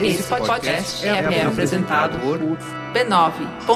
Esse podcast é, é apresentado por b9.com.br.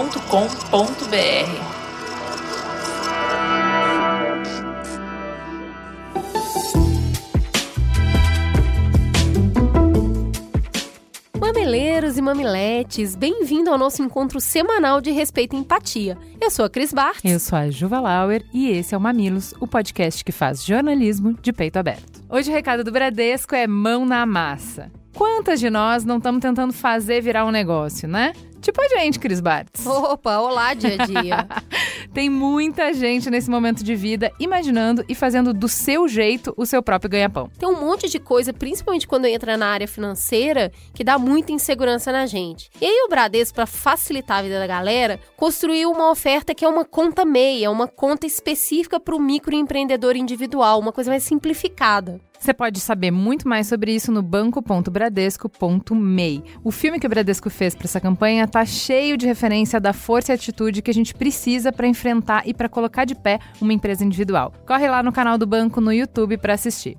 Mamileiros e mamiletes, bem-vindo ao nosso encontro semanal de respeito e empatia. Eu sou a Cris Bart. Eu sou a Juva Lauer e esse é o Mamilos, o podcast que faz jornalismo de peito aberto. Hoje o recado do Bradesco é mão na massa. Quantas de nós não estamos tentando fazer virar um negócio, né? Tipo a gente, Cris Bartz. Opa, olá, dia a dia. Tem muita gente nesse momento de vida imaginando e fazendo do seu jeito o seu próprio ganha-pão. Tem um monte de coisa, principalmente quando entra na área financeira, que dá muita insegurança na gente. E aí o Bradesco, para facilitar a vida da galera, construiu uma oferta que é uma conta meia, uma conta específica para o microempreendedor individual, uma coisa mais simplificada. Você pode saber muito mais sobre isso no banco.bradesco.mei. O filme que o Bradesco fez para essa campanha está cheio de referência da força e atitude que a gente precisa para enfrentar e para colocar de pé uma empresa individual. Corre lá no canal do banco no YouTube para assistir.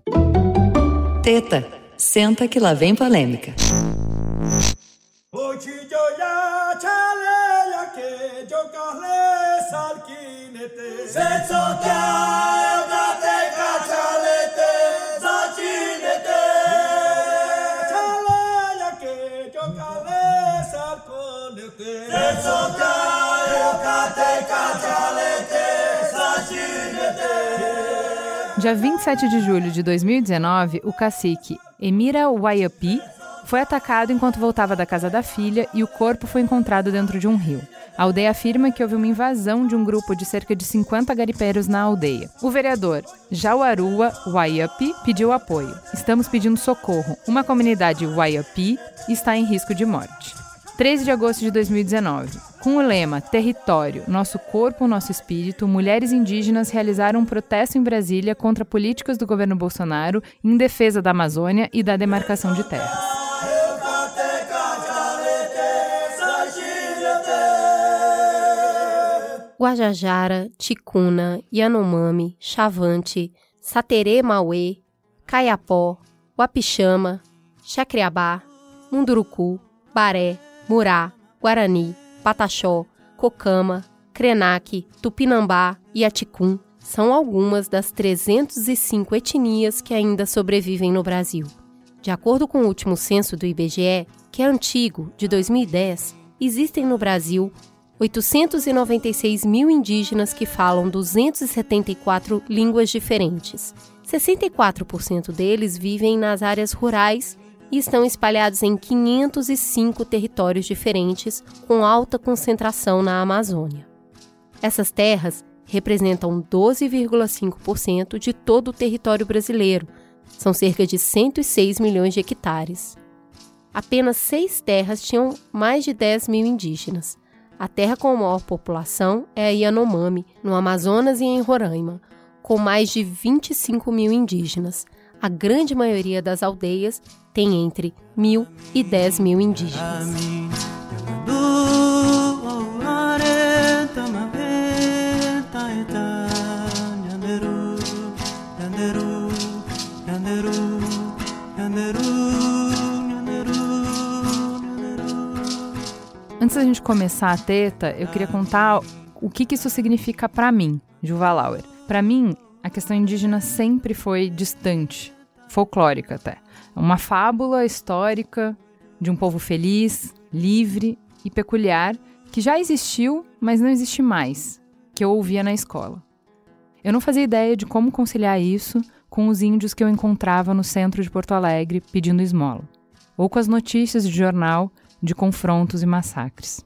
Teta, senta que lá vem polêmica. Dia 27 de julho de 2019, o cacique Emira Wayapi foi atacado enquanto voltava da casa da filha e o corpo foi encontrado dentro de um rio. A aldeia afirma que houve uma invasão de um grupo de cerca de 50 garipeiros na aldeia. O vereador Jauarua Wayapi pediu apoio. Estamos pedindo socorro. Uma comunidade Wayapi está em risco de morte. 13 de agosto de 2019. Com o lema Território, Nosso Corpo, Nosso Espírito, mulheres indígenas realizaram um protesto em Brasília contra políticas do governo Bolsonaro em defesa da Amazônia e da demarcação de terras. Guajajara, Ticuna, Yanomami, Chavante, Saterê Mauê, Caiapó, Wapixama, Chacriabá, Munduruku, Baré, Murá, Guarani, Pataxó, Cocama, Krenak, Tupinambá e Aticum são algumas das 305 etnias que ainda sobrevivem no Brasil. De acordo com o último censo do IBGE, que é antigo, de 2010, existem no Brasil 896 mil indígenas que falam 274 línguas diferentes. 64% deles vivem nas áreas rurais e estão espalhados em 505 territórios diferentes, com alta concentração na Amazônia. Essas terras representam 12,5% de todo o território brasileiro, são cerca de 106 milhões de hectares. Apenas seis terras tinham mais de 10 mil indígenas. A terra com maior população é a Yanomami, no Amazonas e em Roraima, com mais de 25 mil indígenas. A grande maioria das aldeias tem entre mil e dez mil indígenas. Antes da gente começar a teta, eu queria contar o que, isso significa para mim, Juva Lauer. Para mim, a questão indígena sempre foi distante, folclórica até. Uma fábula histórica de um povo feliz, livre e peculiar que já existiu, mas não existe mais, que eu ouvia na escola. Eu não fazia ideia de como conciliar isso com os índios que eu encontrava no centro de Porto Alegre pedindo esmola, ou com as notícias de jornal de confrontos e massacres.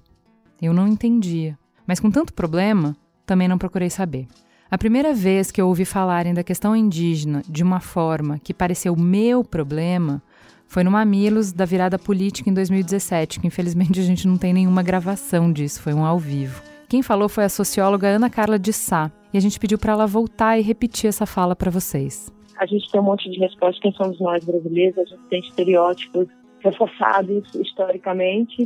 Eu não entendia, mas com tanto problema, também não procurei saber. A primeira vez que eu ouvi falarem da questão indígena de uma forma que pareceu meu problema foi no Mamilos da virada política em 2017, que infelizmente a gente não tem nenhuma gravação disso, foi um ao vivo. Quem falou foi a socióloga Ana Carla de Sá, e a gente pediu para ela voltar e repetir essa fala para vocês. A gente tem um monte de respostas, quem somos nós brasileiros, a gente tem estereótipos reforçados historicamente,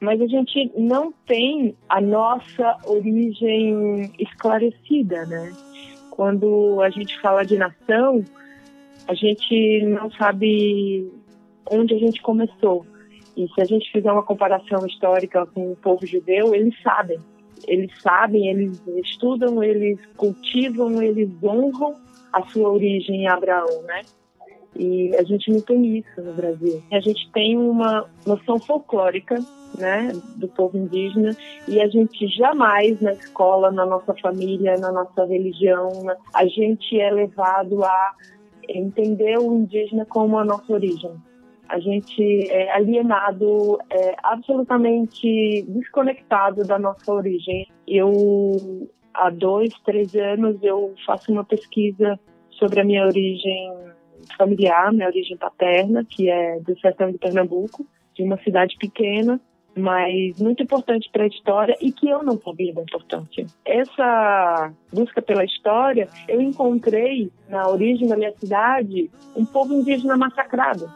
mas a gente não tem a nossa origem esclarecida, né? Quando a gente fala de nação, a gente não sabe onde a gente começou. E se a gente fizer uma comparação histórica com o povo judeu, eles sabem. Eles sabem, eles estudam, eles cultivam, eles honram a sua origem em Abraão, né? E a gente não tem isso no Brasil. A gente tem uma noção folclórica, né, do povo indígena e a gente jamais na escola, na nossa família, na nossa religião, a gente é levado a entender o indígena como a nossa origem. A gente é alienado, é absolutamente desconectado da nossa origem. Eu, há dois, três anos, eu faço uma pesquisa sobre a minha origem familiar, minha origem paterna, que é do sertão de Pernambuco, de uma cidade pequena, mas muito importante para a história e que eu não sabia da importância. Essa busca pela história, eu encontrei na origem da minha cidade um povo indígena massacrado.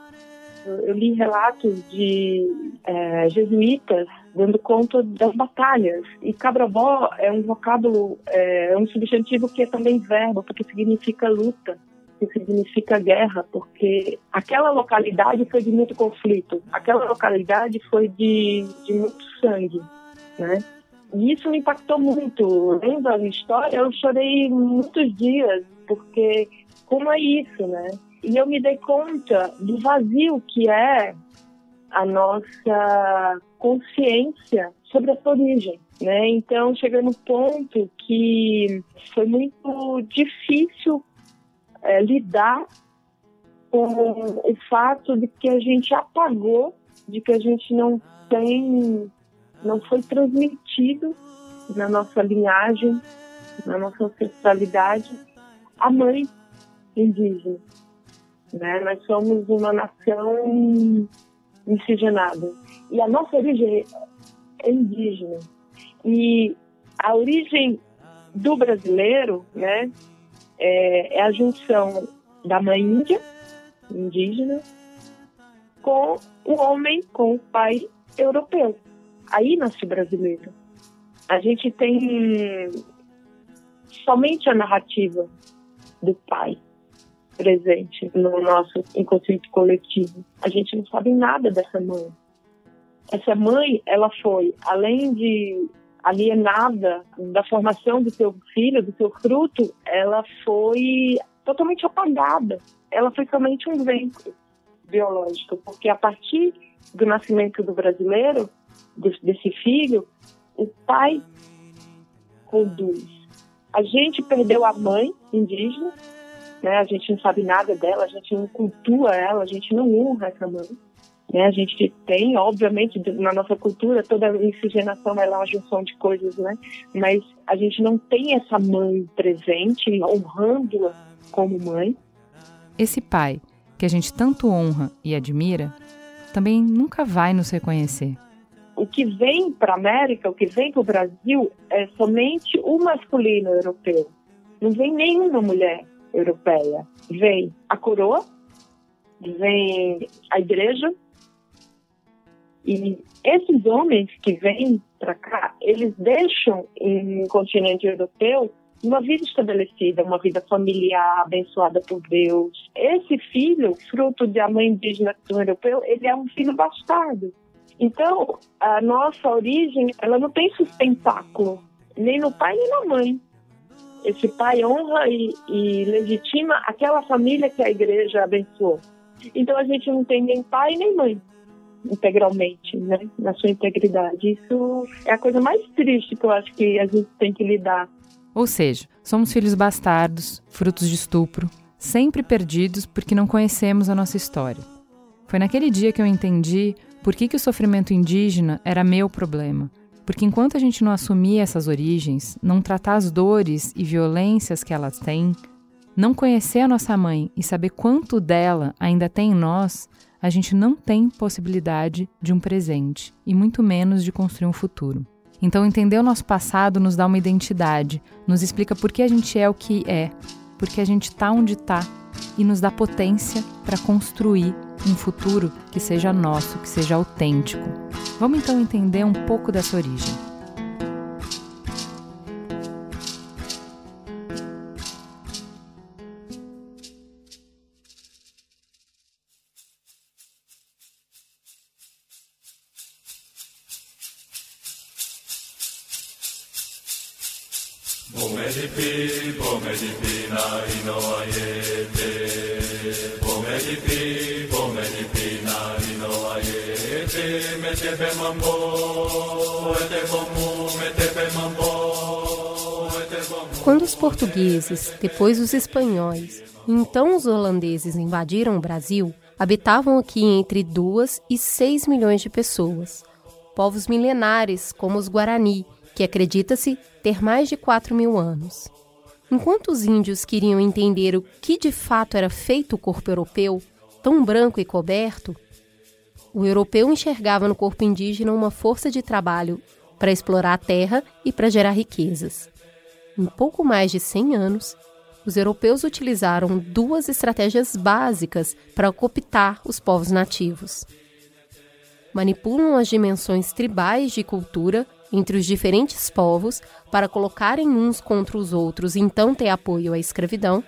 Eu li relatos de é, jesuítas dando conta das batalhas. E cabrabó é um vocábulo, é, é um substantivo que é também verbo, porque significa luta que significa guerra, porque aquela localidade foi de muito conflito, aquela localidade foi de, de muito sangue, né? E isso me impactou muito. Lendo a história, eu chorei muitos dias, porque como é isso, né? E eu me dei conta do vazio que é a nossa consciência sobre a sua origem. Né? Então, chega no ponto que foi muito difícil é, lidar com o fato de que a gente apagou, de que a gente não tem, não foi transmitido na nossa linhagem, na nossa ancestralidade, a mãe indígena. Né? Nós somos uma nação miscigenada. E a nossa origem é indígena. E a origem do brasileiro, né, é, é a junção da mãe índia, indígena, com o homem, com o pai europeu. Aí nasce brasileiro. A gente tem somente a narrativa do pai presente no nosso inconsciente coletivo. A gente não sabe nada dessa mãe. Essa mãe, ela foi, além de alienada da formação do seu filho, do seu fruto, ela foi totalmente apagada. Ela foi somente um vento biológico, porque a partir do nascimento do brasileiro, desse filho, o pai produz. A gente perdeu a mãe indígena, né? A gente não sabe nada dela, a gente não cultua ela, a gente não honra essa mãe. Né? A gente tem, obviamente, na nossa cultura, toda miscigenação é uma junção de coisas, né? Mas a gente não tem essa mãe presente, honrando-a como mãe. Esse pai, que a gente tanto honra e admira, também nunca vai nos reconhecer. O que vem para a América, o que vem para o Brasil, é somente o masculino europeu. Não vem nenhuma mulher europeia. Vem a coroa, vem a igreja, e esses homens que vêm para cá, eles deixam em continente europeu uma vida estabelecida, uma vida familiar abençoada por Deus. Esse filho, fruto de a mãe indígena do europeu, ele é um filho bastardo. Então, a nossa origem, ela não tem sustentáculo, nem no pai nem na mãe. Esse pai honra e, e legitima aquela família que a igreja abençoou. Então, a gente não tem nem pai nem mãe integralmente, né, na sua integridade. Isso é a coisa mais triste que eu acho que a gente tem que lidar. Ou seja, somos filhos bastardos, frutos de estupro, sempre perdidos porque não conhecemos a nossa história. Foi naquele dia que eu entendi por que, que o sofrimento indígena era meu problema. Porque enquanto a gente não assumir essas origens, não tratar as dores e violências que elas têm, não conhecer a nossa mãe e saber quanto dela ainda tem em nós, a gente não tem possibilidade de um presente e muito menos de construir um futuro. Então, entender o nosso passado nos dá uma identidade, nos explica por que a gente é o que é, por que a gente está onde está e nos dá potência para construir um futuro que seja nosso, que seja autêntico. Vamos então entender um pouco dessa origem. Quando os portugueses, depois os espanhóis e então os holandeses invadiram o Brasil, habitavam aqui entre 2 e 6 milhões de pessoas. Povos milenares, como os Guarani, que acredita-se ter mais de 4 mil anos. Enquanto os índios queriam entender o que de fato era feito o corpo europeu, tão branco e coberto, o europeu enxergava no corpo indígena uma força de trabalho para explorar a terra e para gerar riquezas. Em pouco mais de 100 anos, os europeus utilizaram duas estratégias básicas para cooptar os povos nativos. Manipulam as dimensões tribais de cultura entre os diferentes povos para colocarem uns contra os outros e então ter apoio à escravidão,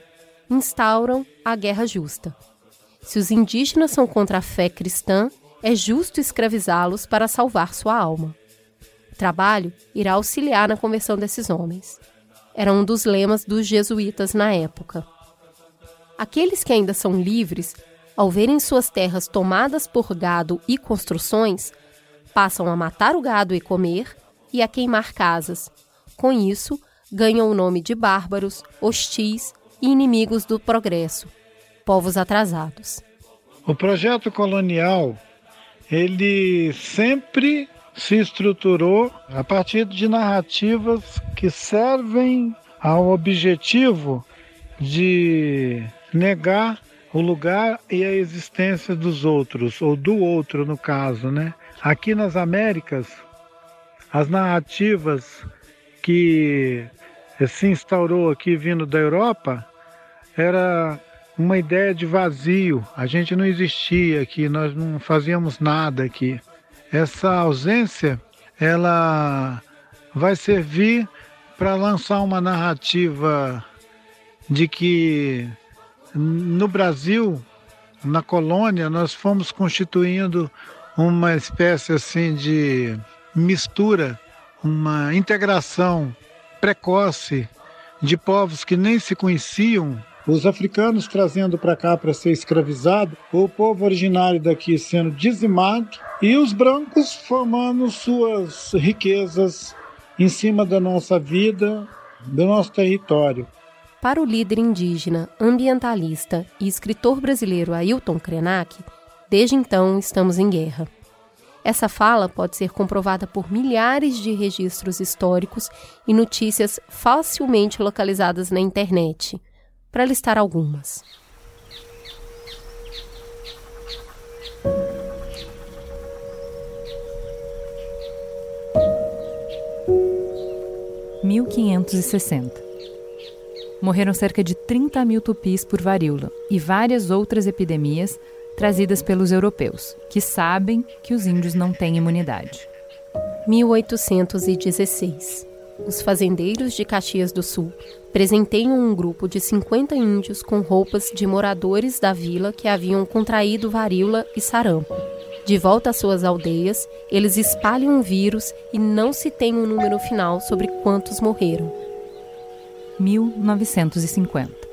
instauram a guerra justa. Se os indígenas são contra a fé cristã, é justo escravizá-los para salvar sua alma. O trabalho irá auxiliar na conversão desses homens era um dos lemas dos jesuítas na época. Aqueles que ainda são livres, ao verem suas terras tomadas por gado e construções, passam a matar o gado e comer e a queimar casas. Com isso, ganham o nome de bárbaros, hostis e inimigos do progresso, povos atrasados. O projeto colonial, ele sempre se estruturou a partir de narrativas que servem ao objetivo de negar o lugar e a existência dos outros, ou do outro no caso, né? Aqui nas Américas, as narrativas que se instaurou aqui vindo da Europa era uma ideia de vazio. A gente não existia aqui, nós não fazíamos nada aqui. Essa ausência, ela vai servir para lançar uma narrativa de que no Brasil, na colônia, nós fomos constituindo uma espécie assim de mistura, uma integração precoce de povos que nem se conheciam os africanos trazendo para cá para ser escravizado, o povo originário daqui sendo dizimado e os brancos formando suas riquezas em cima da nossa vida, do nosso território. Para o líder indígena, ambientalista e escritor brasileiro Ailton Krenak, desde então estamos em guerra. Essa fala pode ser comprovada por milhares de registros históricos e notícias facilmente localizadas na internet para listar algumas. (1560) Morreram cerca de 30 mil tupis por varíola e várias outras epidemias trazidas pelos europeus, que sabem que os índios não têm imunidade. 1816 os fazendeiros de Caxias do Sul presenteiam um grupo de 50 índios com roupas de moradores da vila que haviam contraído varíola e sarampo. De volta às suas aldeias, eles espalham o vírus e não se tem um número final sobre quantos morreram. 1950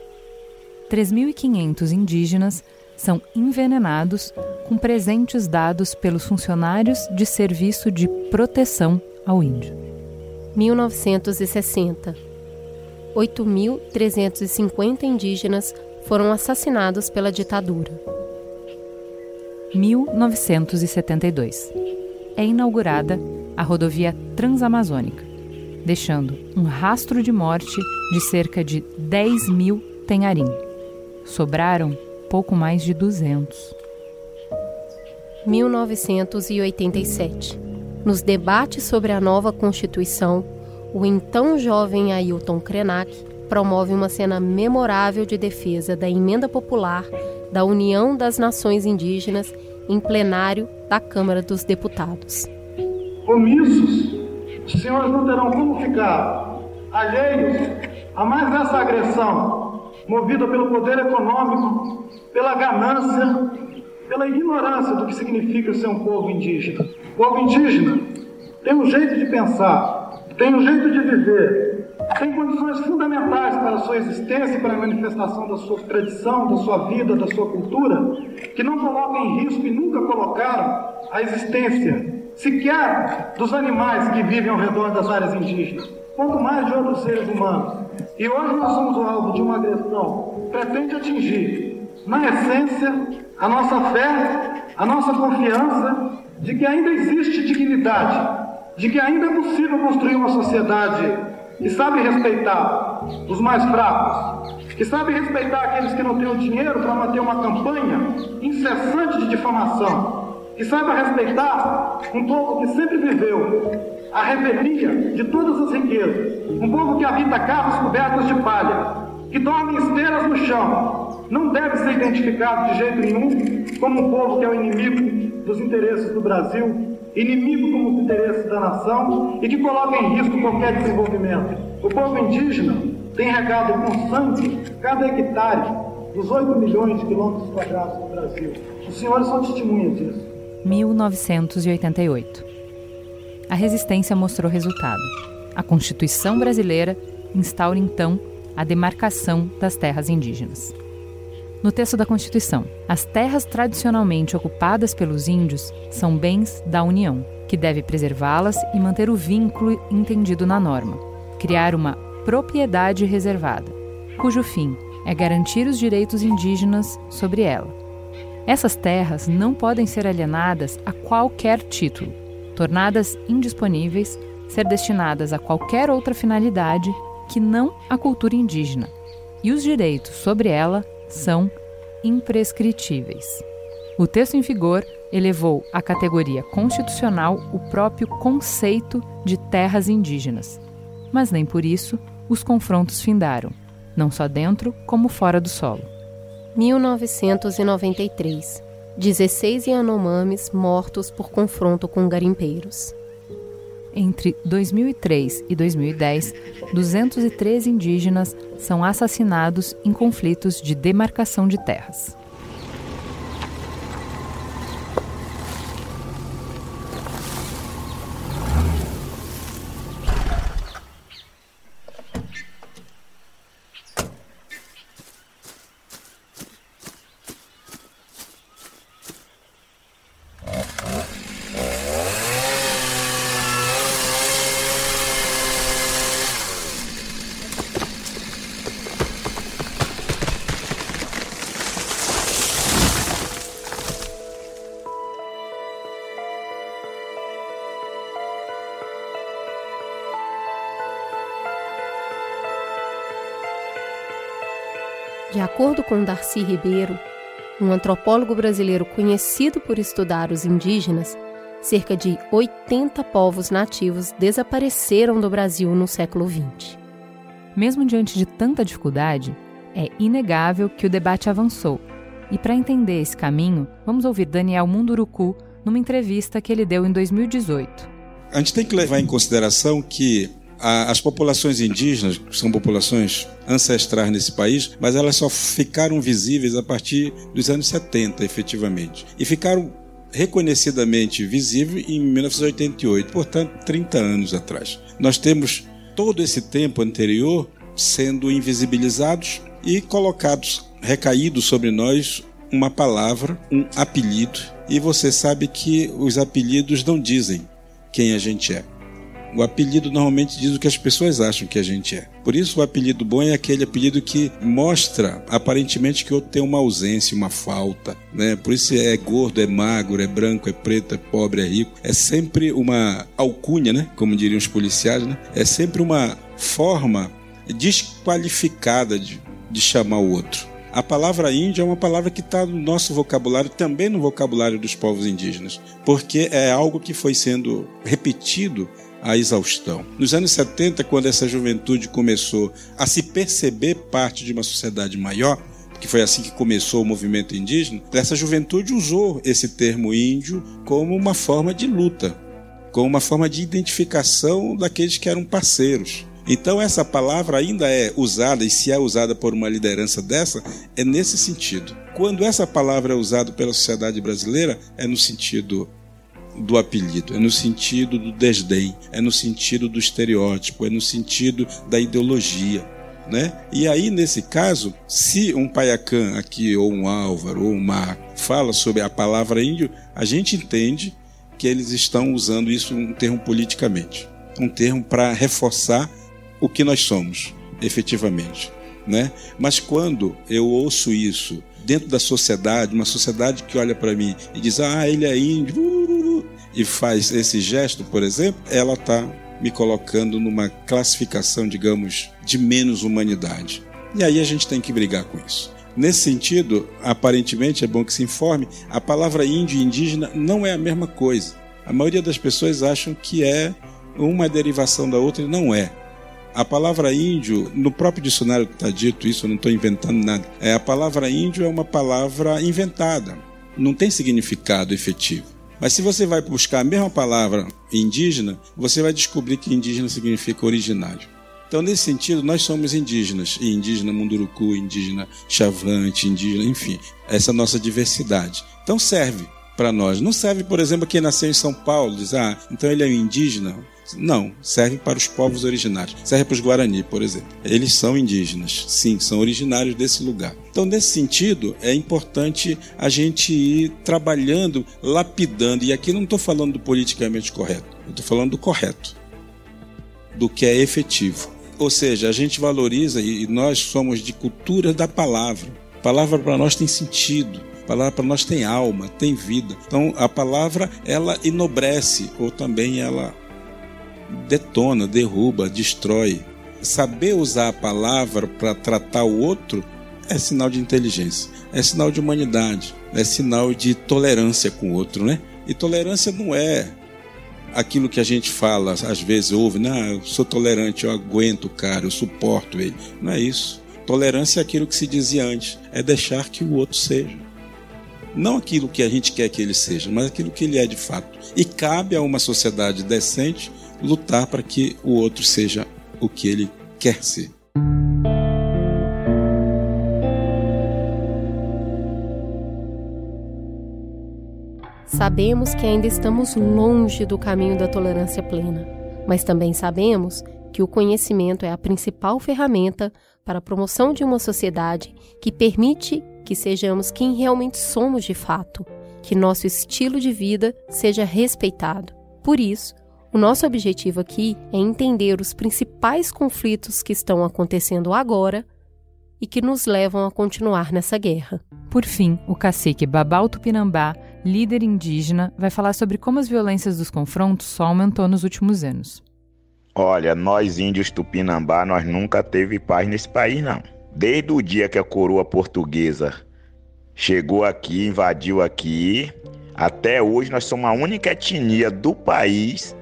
3.500 indígenas são envenenados com presentes dados pelos funcionários de serviço de proteção ao índio. 1960. 8.350 indígenas foram assassinados pela ditadura. 1972. É inaugurada a rodovia Transamazônica, deixando um rastro de morte de cerca de 10 mil tenharim. Sobraram pouco mais de 200. 1987 nos debates sobre a nova Constituição, o então jovem Ailton Krenak promove uma cena memorável de defesa da emenda popular da União das Nações Indígenas em plenário da Câmara dos Deputados. Omissos, os senhores não terão como ficar alheios a mais essa agressão, movida pelo poder econômico, pela ganância, pela ignorância do que significa ser um povo indígena. O povo indígena tem um jeito de pensar, tem um jeito de viver, tem condições fundamentais para a sua existência e para a manifestação da sua tradição, da sua vida, da sua cultura, que não colocam em risco e nunca colocaram a existência sequer dos animais que vivem ao redor das áreas indígenas, quanto mais de outros seres humanos. E hoje nós somos o alvo de uma agressão que pretende atingir, na essência, a nossa fé, a nossa confiança de que ainda existe dignidade, de que ainda é possível construir uma sociedade que sabe respeitar os mais fracos, que sabe respeitar aqueles que não têm o dinheiro para manter uma campanha incessante de difamação, que saiba respeitar um povo que sempre viveu a revelia de todas as riquezas, um povo que habita carros cobertos de palha, que dorme esteiras no chão, não deve ser identificado de jeito nenhum como um povo que é o inimigo dos interesses do Brasil inimigo como os interesses da nação e que coloca em risco qualquer desenvolvimento. O povo indígena tem regado com sangue cada hectare dos 8 milhões de quilômetros quadrados do Brasil. Os senhores são testemunhas disso. 1988. A resistência mostrou resultado. A Constituição brasileira instaura então a demarcação das terras indígenas. No texto da Constituição, as terras tradicionalmente ocupadas pelos índios são bens da União, que deve preservá-las e manter o vínculo entendido na norma, criar uma propriedade reservada, cujo fim é garantir os direitos indígenas sobre ela. Essas terras não podem ser alienadas a qualquer título, tornadas indisponíveis, ser destinadas a qualquer outra finalidade que não a cultura indígena, e os direitos sobre ela são imprescritíveis. O texto em vigor elevou à categoria constitucional o próprio conceito de terras indígenas. Mas nem por isso os confrontos findaram, não só dentro como fora do solo. 1993 16 Yanomamis mortos por confronto com garimpeiros. Entre 2003 e 2010, 213 indígenas são assassinados em conflitos de demarcação de terras. Com Darcy Ribeiro, um antropólogo brasileiro conhecido por estudar os indígenas, cerca de 80 povos nativos desapareceram do Brasil no século XX. Mesmo diante de tanta dificuldade, é inegável que o debate avançou. E para entender esse caminho, vamos ouvir Daniel Munduruku numa entrevista que ele deu em 2018. A gente tem que levar em consideração que as populações indígenas, que são populações ancestrais nesse país, mas elas só ficaram visíveis a partir dos anos 70, efetivamente. E ficaram reconhecidamente visíveis em 1988, portanto, 30 anos atrás. Nós temos todo esse tempo anterior sendo invisibilizados e colocados, recaídos sobre nós uma palavra, um apelido, e você sabe que os apelidos não dizem quem a gente é. O apelido normalmente diz o que as pessoas acham que a gente é. Por isso, o apelido bom é aquele apelido que mostra aparentemente que o outro tem uma ausência, uma falta. Né? Por isso é gordo, é magro, é branco, é preto, é pobre, é rico. É sempre uma alcunha, né? como diriam os policiais, né? é sempre uma forma desqualificada de, de chamar o outro. A palavra índio é uma palavra que está no nosso vocabulário, também no vocabulário dos povos indígenas, porque é algo que foi sendo repetido à exaustão. Nos anos 70, quando essa juventude começou a se perceber parte de uma sociedade maior, que foi assim que começou o movimento indígena, essa juventude usou esse termo índio como uma forma de luta, como uma forma de identificação daqueles que eram parceiros. Então essa palavra ainda é usada, e se é usada por uma liderança dessa, é nesse sentido. Quando essa palavra é usada pela sociedade brasileira, é no sentido do apelido, é no sentido do desdém, é no sentido do estereótipo, é no sentido da ideologia. Né? E aí, nesse caso, se um paiacã aqui, ou um Álvaro, ou um Marco, fala sobre a palavra índio, a gente entende que eles estão usando isso um termo politicamente, um termo para reforçar o que nós somos, efetivamente. Né? Mas quando eu ouço isso dentro da sociedade, uma sociedade que olha para mim e diz, ah, ele é índio, uh, uh, uh", e faz esse gesto, por exemplo, ela está me colocando numa classificação, digamos, de menos humanidade. E aí a gente tem que brigar com isso. Nesse sentido, aparentemente é bom que se informe, a palavra índio e indígena não é a mesma coisa. A maioria das pessoas acham que é uma derivação da outra e não é. A palavra índio, no próprio dicionário está dito isso, eu não estou inventando nada. É, a palavra índio é uma palavra inventada, não tem significado efetivo. Mas se você vai buscar a mesma palavra indígena, você vai descobrir que indígena significa originário. Então, nesse sentido, nós somos indígenas, indígena munduruku, indígena chavante, indígena, enfim, essa nossa diversidade. Então serve para nós. Não serve, por exemplo, quem nasceu em São Paulo, diz, ah, então ele é um indígena. Não, serve para os povos originários. Serve para os Guarani, por exemplo. Eles são indígenas, sim, são originários desse lugar. Então, nesse sentido, é importante a gente ir trabalhando, lapidando. E aqui não estou falando do politicamente correto, eu estou falando do correto, do que é efetivo. Ou seja, a gente valoriza e nós somos de cultura da palavra. A palavra para nós tem sentido. A palavra para nós tem alma, tem vida. Então a palavra ela enobrece ou também ela detona, derruba, destrói. Saber usar a palavra para tratar o outro é sinal de inteligência, é sinal de humanidade, é sinal de tolerância com o outro, né? E tolerância não é aquilo que a gente fala, às vezes ouve, não, eu sou tolerante, eu aguento o cara, eu suporto ele. Não é isso. Tolerância é aquilo que se dizia antes, é deixar que o outro seja. Não aquilo que a gente quer que ele seja, mas aquilo que ele é de fato. E cabe a uma sociedade decente lutar para que o outro seja o que ele quer ser. Sabemos que ainda estamos longe do caminho da tolerância plena, mas também sabemos que o conhecimento é a principal ferramenta para a promoção de uma sociedade que permite que sejamos quem realmente somos de fato, que nosso estilo de vida seja respeitado. Por isso, o nosso objetivo aqui é entender os principais conflitos que estão acontecendo agora e que nos levam a continuar nessa guerra. Por fim, o cacique Babal Tupinambá, líder indígena, vai falar sobre como as violências dos confrontos só aumentou nos últimos anos. Olha, nós índios Tupinambá, nós nunca teve paz nesse país não. Desde o dia que a coroa portuguesa chegou aqui, invadiu aqui, até hoje nós somos a única etnia do país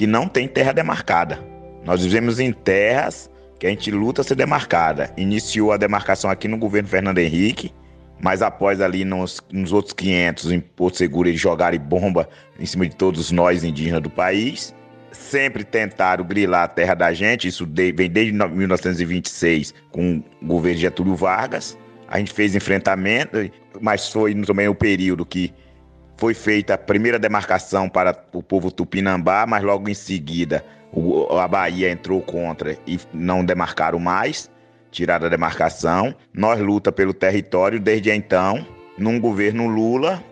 que não tem terra demarcada. Nós vivemos em terras que a gente luta ser demarcada. Iniciou a demarcação aqui no governo Fernando Henrique, mas após ali nos, nos outros 500 em Porto Seguro eles jogarem bomba em cima de todos nós indígenas do país. Sempre tentaram grilar a terra da gente, isso vem desde 1926 com o governo Getúlio Vargas. A gente fez enfrentamento, mas foi também o período que foi feita a primeira demarcação para o povo tupinambá, mas logo em seguida a Bahia entrou contra e não demarcaram mais, tiraram a demarcação. Nós luta pelo território desde então. Num governo Lula,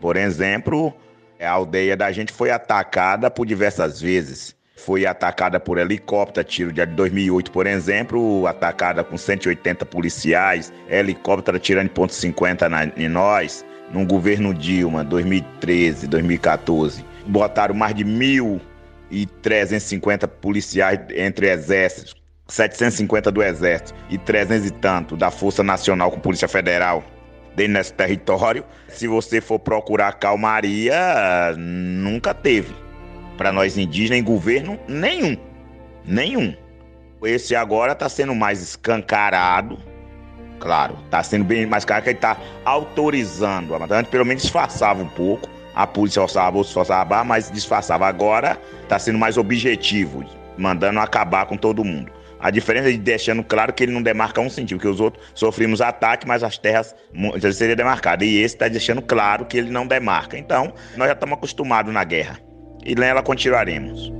por exemplo, a aldeia da gente foi atacada por diversas vezes. Foi atacada por helicóptero, tiro de 2008, por exemplo, atacada com 180 policiais, helicóptero tirando ponto .50 na, em nós no governo Dilma, 2013, 2014, botaram mais de 1.350 policiais entre exércitos, 750 do exército e 300 e tanto da Força Nacional com Polícia Federal dentro desse território. Se você for procurar calmaria, nunca teve. Para nós indígenas em governo nenhum. Nenhum. Esse agora está sendo mais escancarado Claro, está sendo bem mais caro que ele está autorizando. Antes, pelo menos disfarçava um pouco. A polícia forçava, a forçava a mas disfarçava. Agora está sendo mais objetivo, mandando acabar com todo mundo. A diferença é de deixando claro que ele não demarca um centímetro, que os outros sofrimos ataque, mas as terras seriam demarcadas. E esse está deixando claro que ele não demarca. Então, nós já estamos acostumados na guerra. E nela continuaremos.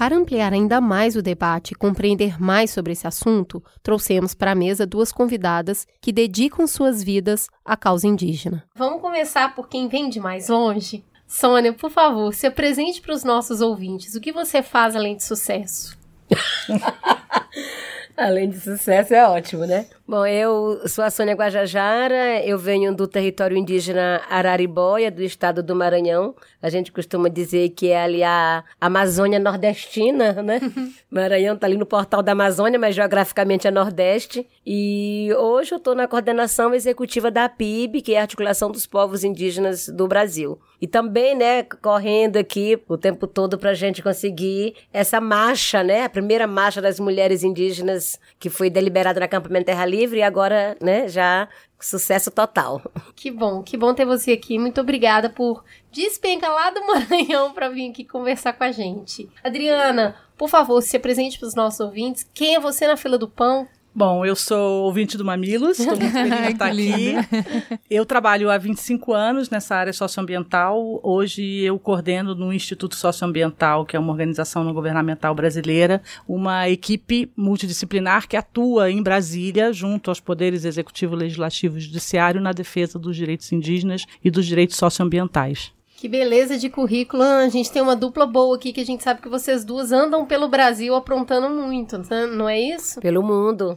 Para ampliar ainda mais o debate e compreender mais sobre esse assunto, trouxemos para a mesa duas convidadas que dedicam suas vidas à causa indígena. Vamos começar por quem vem de mais longe? Sônia, por favor, se apresente para os nossos ouvintes. O que você faz além de sucesso? Além de sucesso, é ótimo, né? Bom, eu sou a Sônia Guajajara, eu venho do território indígena Araribóia, do estado do Maranhão. A gente costuma dizer que é ali a Amazônia nordestina, né? Maranhão tá ali no portal da Amazônia, mas geograficamente é Nordeste. E hoje eu estou na coordenação executiva da PIB, que é a Articulação dos Povos Indígenas do Brasil. E também, né, correndo aqui o tempo todo para a gente conseguir essa marcha, né? A primeira marcha das mulheres indígenas que foi deliberada no acampamento Terra Livre e agora, né, já sucesso total. Que bom, que bom ter você aqui. Muito obrigada por despencar lá do Maranhão para vir aqui conversar com a gente. Adriana, por favor, se apresente para os nossos ouvintes. Quem é você na fila do pão? Bom, eu sou ouvinte do Mamilos, estou muito feliz de estar aqui. Eu trabalho há 25 anos nessa área socioambiental. Hoje eu coordeno no Instituto Socioambiental, que é uma organização não governamental brasileira, uma equipe multidisciplinar que atua em Brasília, junto aos poderes executivo, legislativo e judiciário, na defesa dos direitos indígenas e dos direitos socioambientais. Que beleza de currículo. A gente tem uma dupla boa aqui que a gente sabe que vocês duas andam pelo Brasil aprontando muito, né? não é isso? Pelo mundo.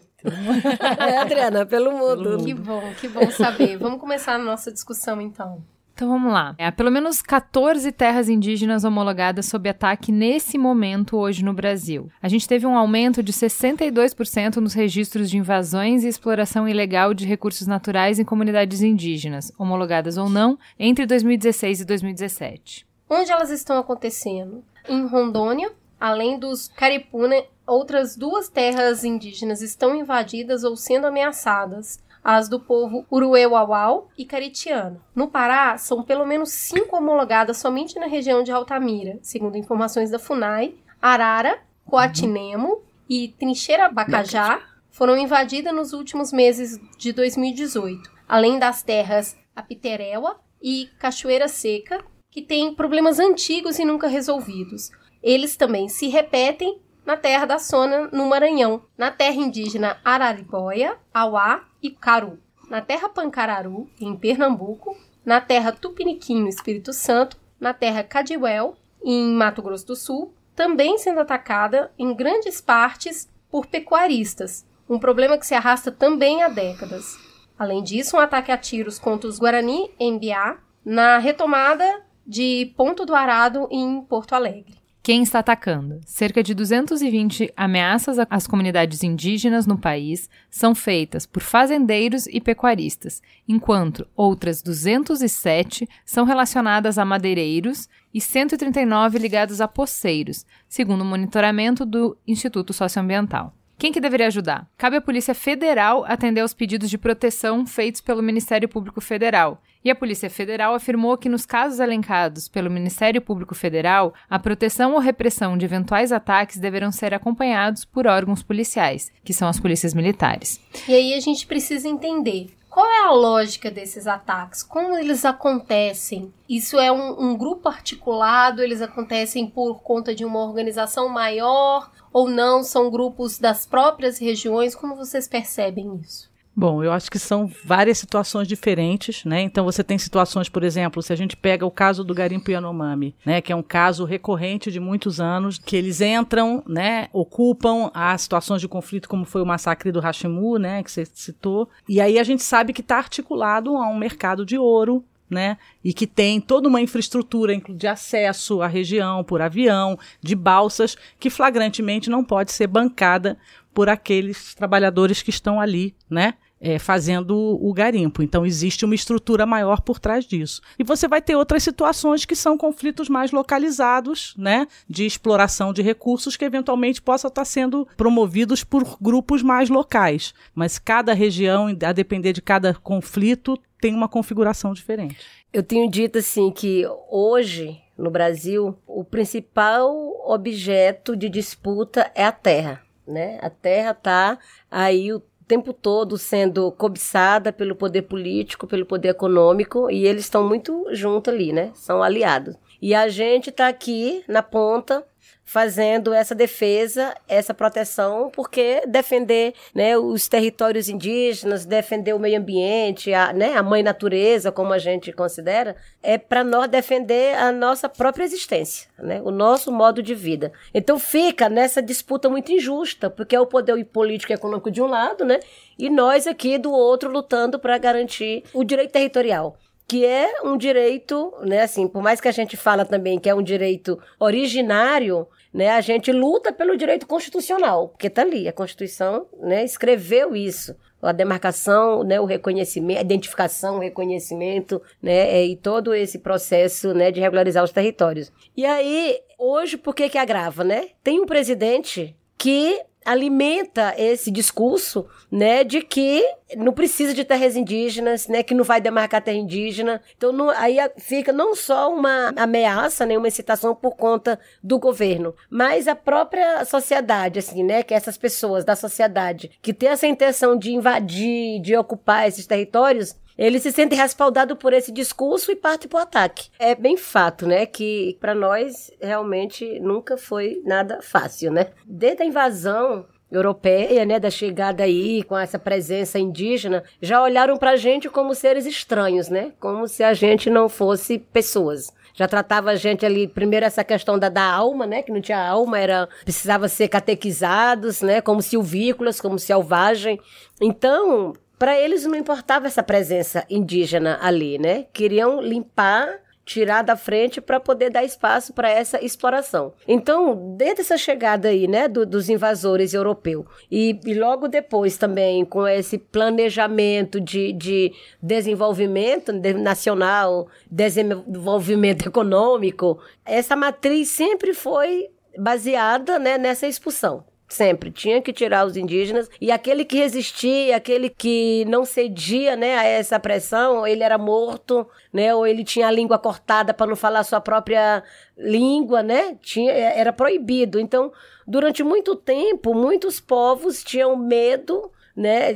É, Adriana, pelo mundo. pelo mundo. Que bom, que bom saber. Vamos começar a nossa discussão então. Então vamos lá. Há pelo menos 14 terras indígenas homologadas sob ataque nesse momento hoje no Brasil. A gente teve um aumento de 62% nos registros de invasões e exploração ilegal de recursos naturais em comunidades indígenas, homologadas ou não, entre 2016 e 2017. Onde elas estão acontecendo? Em Rondônia, além dos Caripuna, outras duas terras indígenas estão invadidas ou sendo ameaçadas as do povo Urueuauau e Caritiano. No Pará, são pelo menos cinco homologadas somente na região de Altamira, segundo informações da FUNAI. Arara, Coatinemo e Trincheira Bacajá foram invadidas nos últimos meses de 2018, além das terras Apiteréua e Cachoeira Seca, que têm problemas antigos e nunca resolvidos. Eles também se repetem na terra da Sona, no Maranhão, na terra indígena Araribóia, Auá e Caru, na terra Pancararu, em Pernambuco, na terra Tupiniquim, no Espírito Santo, na terra Cadiuel, em Mato Grosso do Sul, também sendo atacada em grandes partes por pecuaristas, um problema que se arrasta também há décadas. Além disso, um ataque a tiros contra os Guarani em Biá, na retomada de Ponto do Arado em Porto Alegre. Quem está atacando? Cerca de 220 ameaças às comunidades indígenas no país são feitas por fazendeiros e pecuaristas, enquanto outras 207 são relacionadas a madeireiros e 139 ligadas a poceiros, segundo o monitoramento do Instituto Socioambiental. Quem que deveria ajudar? Cabe à Polícia Federal atender aos pedidos de proteção feitos pelo Ministério Público Federal. E a Polícia Federal afirmou que nos casos elencados pelo Ministério Público Federal, a proteção ou repressão de eventuais ataques deverão ser acompanhados por órgãos policiais, que são as polícias militares. E aí a gente precisa entender qual é a lógica desses ataques? Como eles acontecem? Isso é um, um, grupo articulado? Eles acontecem por conta de uma organização maior? Ou não? São grupos das próprias regiões? Como vocês percebem isso? Bom, eu acho que são várias situações diferentes, né? Então você tem situações, por exemplo, se a gente pega o caso do garimpo Yanomami, né, que é um caso recorrente de muitos anos, que eles entram, né, ocupam as situações de conflito como foi o massacre do Hashimu, né, que você citou, e aí a gente sabe que está articulado a um mercado de ouro, né? E que tem toda uma infraestrutura de acesso à região por avião, de balsas, que flagrantemente não pode ser bancada por aqueles trabalhadores que estão ali, né? É, fazendo o garimpo. Então, existe uma estrutura maior por trás disso. E você vai ter outras situações que são conflitos mais localizados, né, de exploração de recursos que eventualmente possam estar sendo promovidos por grupos mais locais. Mas cada região, a depender de cada conflito, tem uma configuração diferente. Eu tenho dito assim que hoje no Brasil o principal objeto de disputa é a terra, né? A terra está aí o tempo todo sendo cobiçada pelo poder político, pelo poder econômico, e eles estão muito juntos ali, né? São aliados. E a gente está aqui na ponta fazendo essa defesa, essa proteção, porque defender né, os territórios indígenas, defender o meio ambiente, a, né, a mãe natureza, como a gente considera, é para nós defender a nossa própria existência, né, o nosso modo de vida. Então fica nessa disputa muito injusta, porque é o poder político e econômico de um lado, né, e nós aqui do outro lutando para garantir o direito territorial que é um direito, né, assim, por mais que a gente fala também que é um direito originário, né, a gente luta pelo direito constitucional, porque tá ali, a Constituição, né, escreveu isso, a demarcação, né, o reconhecimento, a identificação, o reconhecimento, né, é, e todo esse processo, né, de regularizar os territórios. E aí, hoje, por que que agrava, né? Tem um presidente que alimenta esse discurso, né, de que não precisa de terras indígenas, né, que não vai demarcar terra indígena. Então, não, aí fica não só uma ameaça, né, uma incitação por conta do governo, mas a própria sociedade, assim, né, que essas pessoas da sociedade que tem essa intenção de invadir, de ocupar esses territórios, ele se sente respaldado por esse discurso e parte para o ataque. É bem fato, né, que para nós realmente nunca foi nada fácil, né? Desde a invasão europeia, né, da chegada aí com essa presença indígena, já olharam para a gente como seres estranhos, né? Como se a gente não fosse pessoas já tratava a gente ali, primeiro essa questão da, da alma, né? Que não tinha alma, era precisava ser catequizados, né? Como silvícolas, como selvagem. Então, para eles não importava essa presença indígena ali, né? Queriam limpar tirar da frente para poder dar espaço para essa exploração. Então, desde essa chegada aí, né, do, dos invasores europeus, e, e, logo depois também com esse planejamento de, de desenvolvimento nacional, desenvolvimento econômico, essa matriz sempre foi baseada né, nessa expulsão. Sempre. Tinha que tirar os indígenas. E aquele que resistia, aquele que não cedia né, a essa pressão, ele era morto, né? Ou ele tinha a língua cortada para não falar a sua própria língua, né? Tinha, é, era proibido. Então, durante muito tempo, muitos povos tinham medo, né?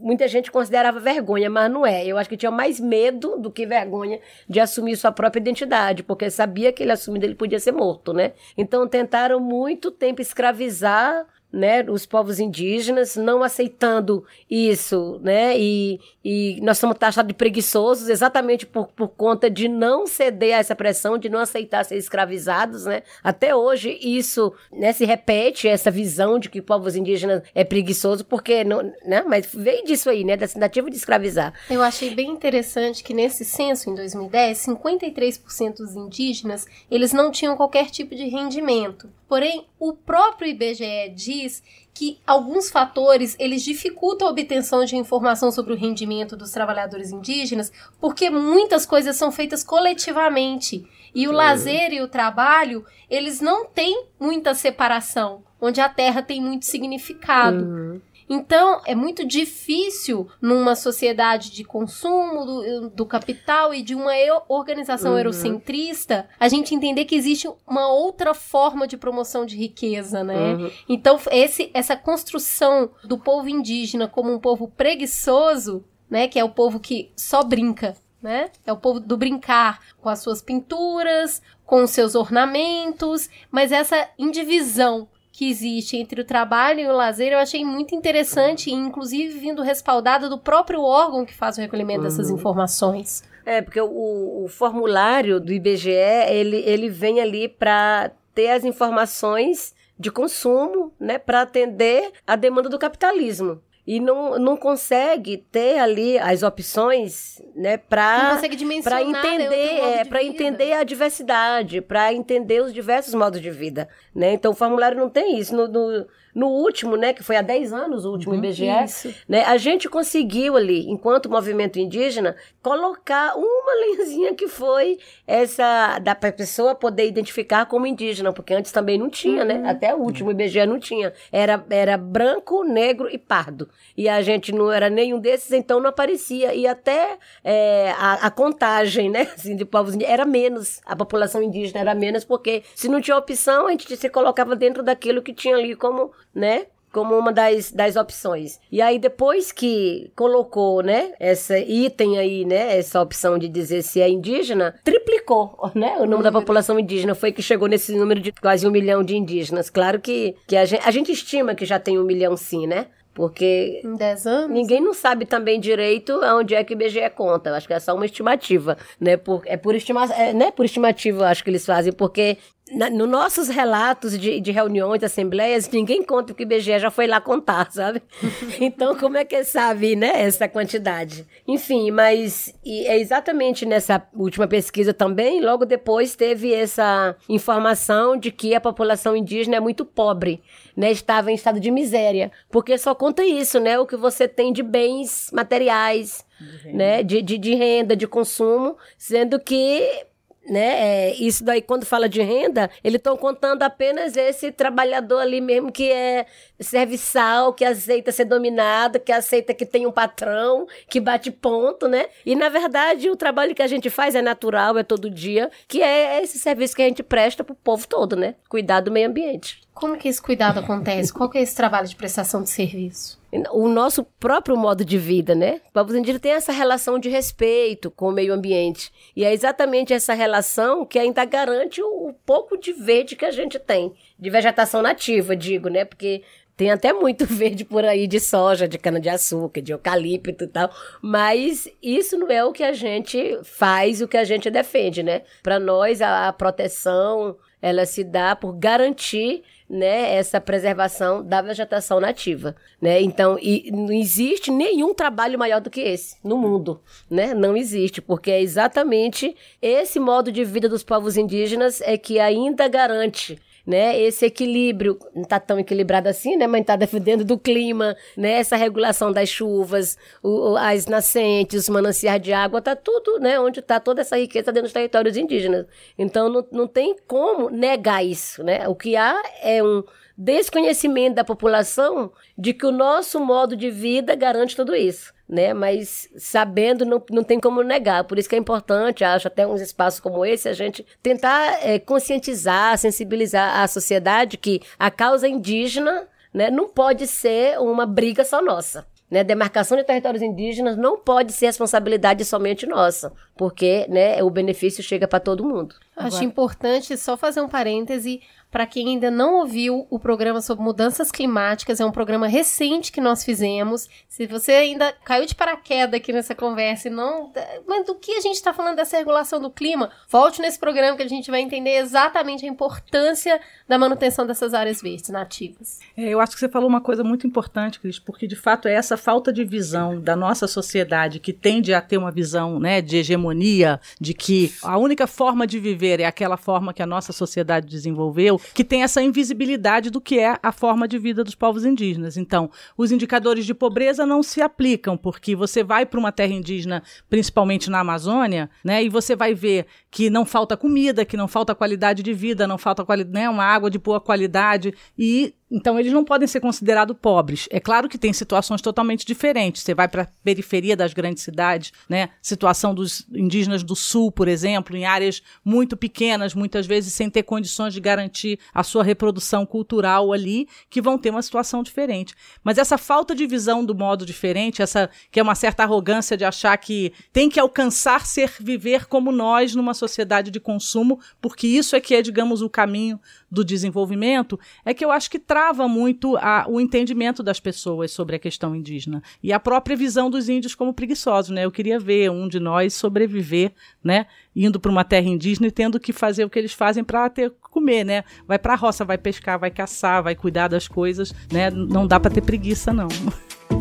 muita gente considerava vergonha, mas não é. Eu acho que tinha mais medo do que vergonha de assumir sua própria identidade, porque sabia que ele assumindo ele podia ser morto, né? Então tentaram muito tempo escravizar né, os povos indígenas, não aceitando isso, né, e, e nós somos taxados de preguiçosos exatamente por, por conta de não ceder a essa pressão, de não aceitar ser escravizados, né, até hoje isso, né, se repete, essa visão de que povos indígenas é preguiçoso, porque, não, né, mas veio disso aí, né, da tentativa de escravizar. Eu achei bem interessante que nesse censo, em 2010, 53% dos indígenas, eles não tinham qualquer tipo de rendimento, porém, o próprio IBGE diz que alguns fatores eles dificultam a obtenção de informação sobre o rendimento dos trabalhadores indígenas, porque muitas coisas são feitas coletivamente e o é. lazer e o trabalho eles não têm muita separação, onde a terra tem muito significado. Uhum. Então, é muito difícil numa sociedade de consumo do, do capital e de uma organização uhum. eurocentrista a gente entender que existe uma outra forma de promoção de riqueza, né? Uhum. Então, esse, essa construção do povo indígena como um povo preguiçoso, né, que é o povo que só brinca, né? É o povo do brincar com as suas pinturas, com os seus ornamentos, mas essa indivisão que existe entre o trabalho e o lazer, eu achei muito interessante, inclusive vindo respaldada do próprio órgão que faz o recolhimento uhum. dessas informações. É, porque o, o, formulário do IBGE, ele, ele vem ali para ter as informações de consumo, né, para atender a demanda do capitalismo e não, não consegue ter ali as opções, né, para para entender, é, para entender a diversidade, para entender os diversos modos de vida, né? Então o formulário não tem isso no, no no último, né, que foi há 10 anos o último IBGE, isso. né, a gente conseguiu ali, enquanto movimento indígena, colocar uma linhazinha que foi essa da pessoa poder identificar como indígena, porque antes também não tinha, né? uhum. né? Até o último IBGE não tinha. Era, era branco, negro e pardo. e a gente não era nenhum desses, então não aparecia. E até é, a, a, contagem, né, assim, de povos indígenas era menos, a população indígena era menos, porque se não tinha opção, a gente se colocava dentro daquilo que tinha ali como, né, como uma das, das opções. E aí, depois que colocou, né, essa item aí, né, essa opção de dizer se é indígena, triplicou, né, o número da população indígena. Foi que chegou nesse número de quase um milhão de indígenas. Claro que, que a, gente, a gente estima que já tem um milhão sim, né? Porque. Em 10 anos? Ninguém não sabe também direito aonde é que o IBGE conta. Eu acho que é só uma estimativa. Né? Por, é por estimativa. É, né? Por estimativa, acho que eles fazem, porque na, nos nossos relatos de, de reuniões, assembleias, ninguém conta que o IBGE já foi lá contar, sabe? então, como é que sabe, né, essa quantidade? Enfim, mas é exatamente nessa última pesquisa também, logo depois teve essa informação de que a população indígena é muito pobre, né? Estava em estado de miséria, porque só conta isso, né? O que você tem de bens materiais, de né? De, de, de renda, de consumo, sendo que né? É, isso daí, quando fala de renda, eles estão contando apenas esse trabalhador ali mesmo que é serviçal, que aceita ser dominado, que aceita que tem um patrão, que bate ponto, né? E na verdade, o trabalho que a gente faz é natural, é todo dia, que é esse serviço que a gente presta pro povo todo, né? Cuidar do meio ambiente. Como que esse cuidado acontece? Qual que é esse trabalho de prestação de serviço? O nosso próprio modo de vida, né? O povo indígena tem essa relação de respeito com o meio ambiente. E é exatamente essa relação que ainda garante o pouco de verde que a gente tem. De vegetação nativa, digo, né? Porque tem até muito verde por aí de soja, de cana-de-açúcar, de eucalipto e tal. Mas isso não é o que a gente faz, o que a gente defende, né? Para nós, a, proteção, ela se dá por garantir né, essa preservação da vegetação nativa, né? Então, e não existe nenhum trabalho maior do que esse no mundo, né? Não existe, porque é exatamente esse modo de vida dos povos indígenas é que ainda garante né? Esse equilíbrio não está tão equilibrado assim, né? Mas está defendendo do clima, né? Essa regulação das chuvas, o, as nascentes, os mananciais de água, tá tudo, né? Onde está toda essa riqueza dentro dos territórios indígenas. Então não, não tem como negar isso, né? O que há é um desconhecimento da população de que o nosso modo de vida garante tudo isso né? Mas sabendo não, não tem como negar. Por isso que é importante, acho, até uns espaços como esse, a gente tentar é, conscientizar, sensibilizar a sociedade que a causa indígena né, não pode ser uma briga só nossa. Né, demarcação de territórios indígenas não pode ser responsabilidade somente nossa, porque né, o benefício chega para todo mundo. Acho Agora... importante só fazer um parêntese para quem ainda não ouviu o programa sobre mudanças climáticas, é um programa recente que nós fizemos. Se você ainda caiu de paraquedas aqui nessa conversa e não. Mas do que a gente está falando dessa regulação do clima? Volte nesse programa que a gente vai entender exatamente a importância da manutenção dessas áreas verdes nativas. É, eu acho que você falou uma coisa muito importante, Cris, porque de fato é essa falta de visão da nossa sociedade que tende a ter uma visão né, de hegemonia, de que a única forma de viver é aquela forma que a nossa sociedade desenvolveu que tem essa invisibilidade do que é a forma de vida dos povos indígenas. Então, os indicadores de pobreza não se aplicam, porque você vai para uma terra indígena, principalmente na Amazônia, né, e você vai ver que não falta comida, que não falta qualidade de vida, não falta né, uma água de boa qualidade, e então, eles não podem ser considerados pobres. É claro que tem situações totalmente diferentes. Você vai para a periferia das grandes cidades, né? Situação dos indígenas do sul, por exemplo, em áreas muito pequenas, muitas vezes sem ter condições de garantir a sua reprodução cultural ali, que vão ter uma situação diferente. Mas essa falta de visão do modo diferente, essa que é uma certa arrogância de achar que tem que alcançar ser viver como nós numa sociedade de consumo, porque isso é que é, digamos, o caminho do desenvolvimento, é que eu acho que trava muito a, o entendimento das pessoas sobre a questão indígena e a própria visão dos índios como preguiçosos, né? Eu queria ver um de nós sobreviver, né? Indo para uma terra indígena e tendo que fazer o que eles fazem para ter comer, né? Vai para a roça, vai pescar, vai caçar, vai cuidar das coisas, né? Não dá para ter preguiça não.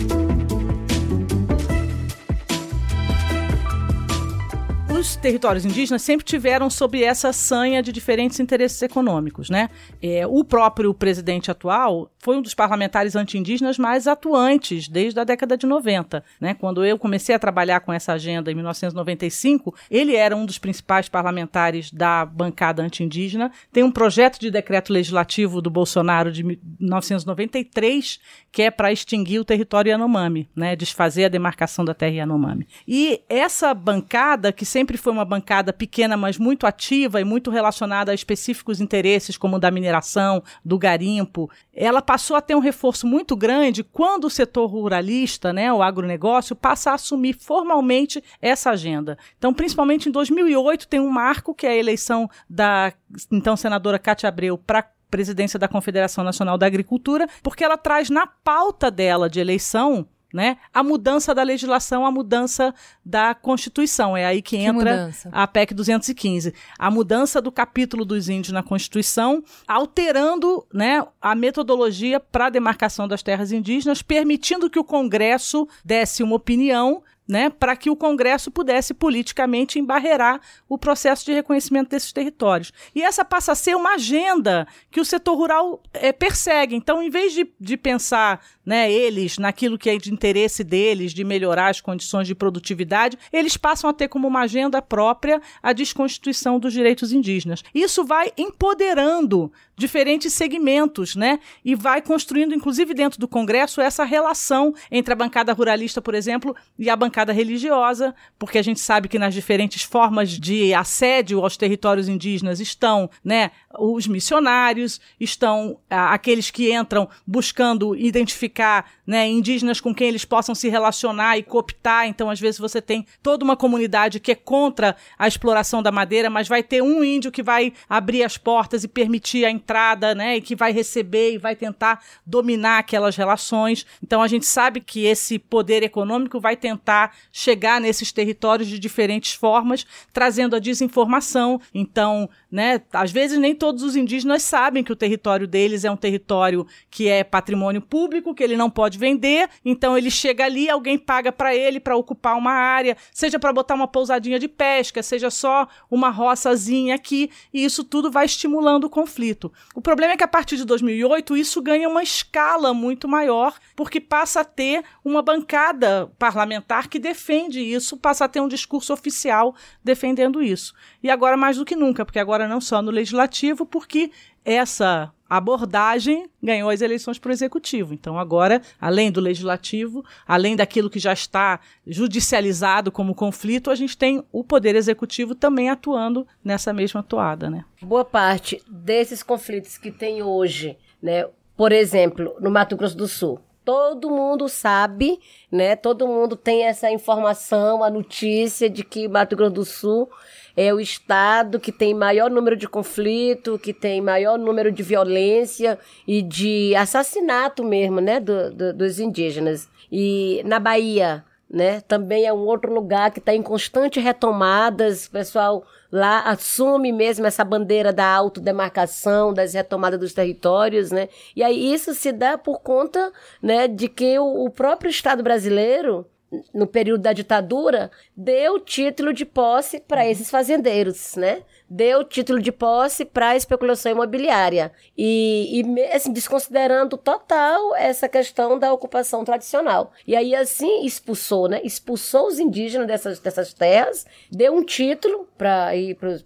os territórios indígenas sempre tiveram sob essa sanha de diferentes interesses econômicos, né? É, o próprio presidente atual foi um dos parlamentares anti-indígenas mais atuantes desde a década de 90, né? Quando eu comecei a trabalhar com essa agenda em 1995, ele era um dos principais parlamentares da bancada anti-indígena. Tem um projeto de decreto legislativo do Bolsonaro de 1993 que é para extinguir o território Yanomami, né? Desfazer a demarcação da terra Yanomami. E essa bancada, que sempre foi uma bancada pequena, mas muito ativa e muito relacionada a específicos interesses, como o da mineração, do garimpo, ela passou a ter um reforço muito grande quando o setor ruralista, né, o agronegócio, passa a assumir formalmente essa agenda. Então, principalmente em 2008, tem um marco, que é a eleição da então senadora Cátia Abreu para presidência da Confederação Nacional da Agricultura, porque ela traz na pauta dela de eleição né? A mudança da legislação, a mudança da Constituição. É aí que, que entra mudança? a PEC 215. A mudança do capítulo dos índios na Constituição, alterando né, a metodologia para a demarcação das terras indígenas, permitindo que o Congresso desse uma opinião né, para que o Congresso pudesse politicamente embarrear o processo de reconhecimento desses territórios. E essa passa a ser uma agenda que o setor rural é, persegue. Então, em vez de, de pensar né, eles naquilo que é de interesse deles, de melhorar as condições de produtividade, eles passam a ter como uma agenda própria a desconstituição dos direitos indígenas. Isso vai empoderando diferentes segmentos, né? E vai construindo, inclusive dentro do Congresso, essa relação entre a bancada ruralista, por exemplo, e a bancada religiosa, porque a gente sabe que nas diferentes formas de assédio aos territórios indígenas estão, né, os missionários, estão aqueles que entram buscando identificar né, indígenas com quem eles possam se relacionar e cooptar. Então, às vezes, você tem toda uma comunidade que é contra a exploração da madeira, mas vai ter um índio que vai abrir as portas e permitir a entrada, né, e que vai receber e vai tentar dominar aquelas relações. Então, a gente sabe que esse poder econômico vai tentar chegar nesses territórios de diferentes formas, trazendo a desinformação. Então, né, às vezes nem todos os indígenas sabem que o território deles é um território que é patrimônio público, que ele não pode vender, então ele chega ali, alguém paga para ele para ocupar uma área, seja para botar uma pousadinha de pesca, seja só uma roçazinha aqui, e isso tudo vai estimulando o conflito. O problema é que a partir de 2008 isso ganha uma escala muito maior, porque passa a ter uma bancada parlamentar que defende isso, passa a ter um discurso oficial defendendo isso. E agora mais do que nunca, porque agora não só no legislativo, porque essa abordagem ganhou as eleições para o executivo. Então, agora, além do legislativo, além daquilo que já está judicializado como conflito, a gente tem o poder executivo também atuando nessa mesma toada, né? Boa parte desses conflitos que tem hoje, né? Por exemplo, no Mato Grosso do Sul, todo mundo sabe, né? Todo mundo tem essa informação, a notícia de que Mato Grosso do Sul é o estado que tem maior número de conflito, que tem maior número de violência e de assassinato mesmo, né, do, do, dos indígenas. E na Bahia, né, também é um outro lugar que está em constante retomadas, o pessoal lá assume mesmo essa bandeira da autodemarcação, das retomadas dos territórios, né? E aí isso se dá por conta, né, de que o, o próprio Estado brasileiro no período da ditadura, deu título de posse para uhum. esses fazendeiros, né? Deu título de posse para especulação imobiliária. E, e assim, desconsiderando total essa questão da ocupação tradicional. E aí, assim, expulsou, né? Expulsou os indígenas dessas, dessas terras, deu um título para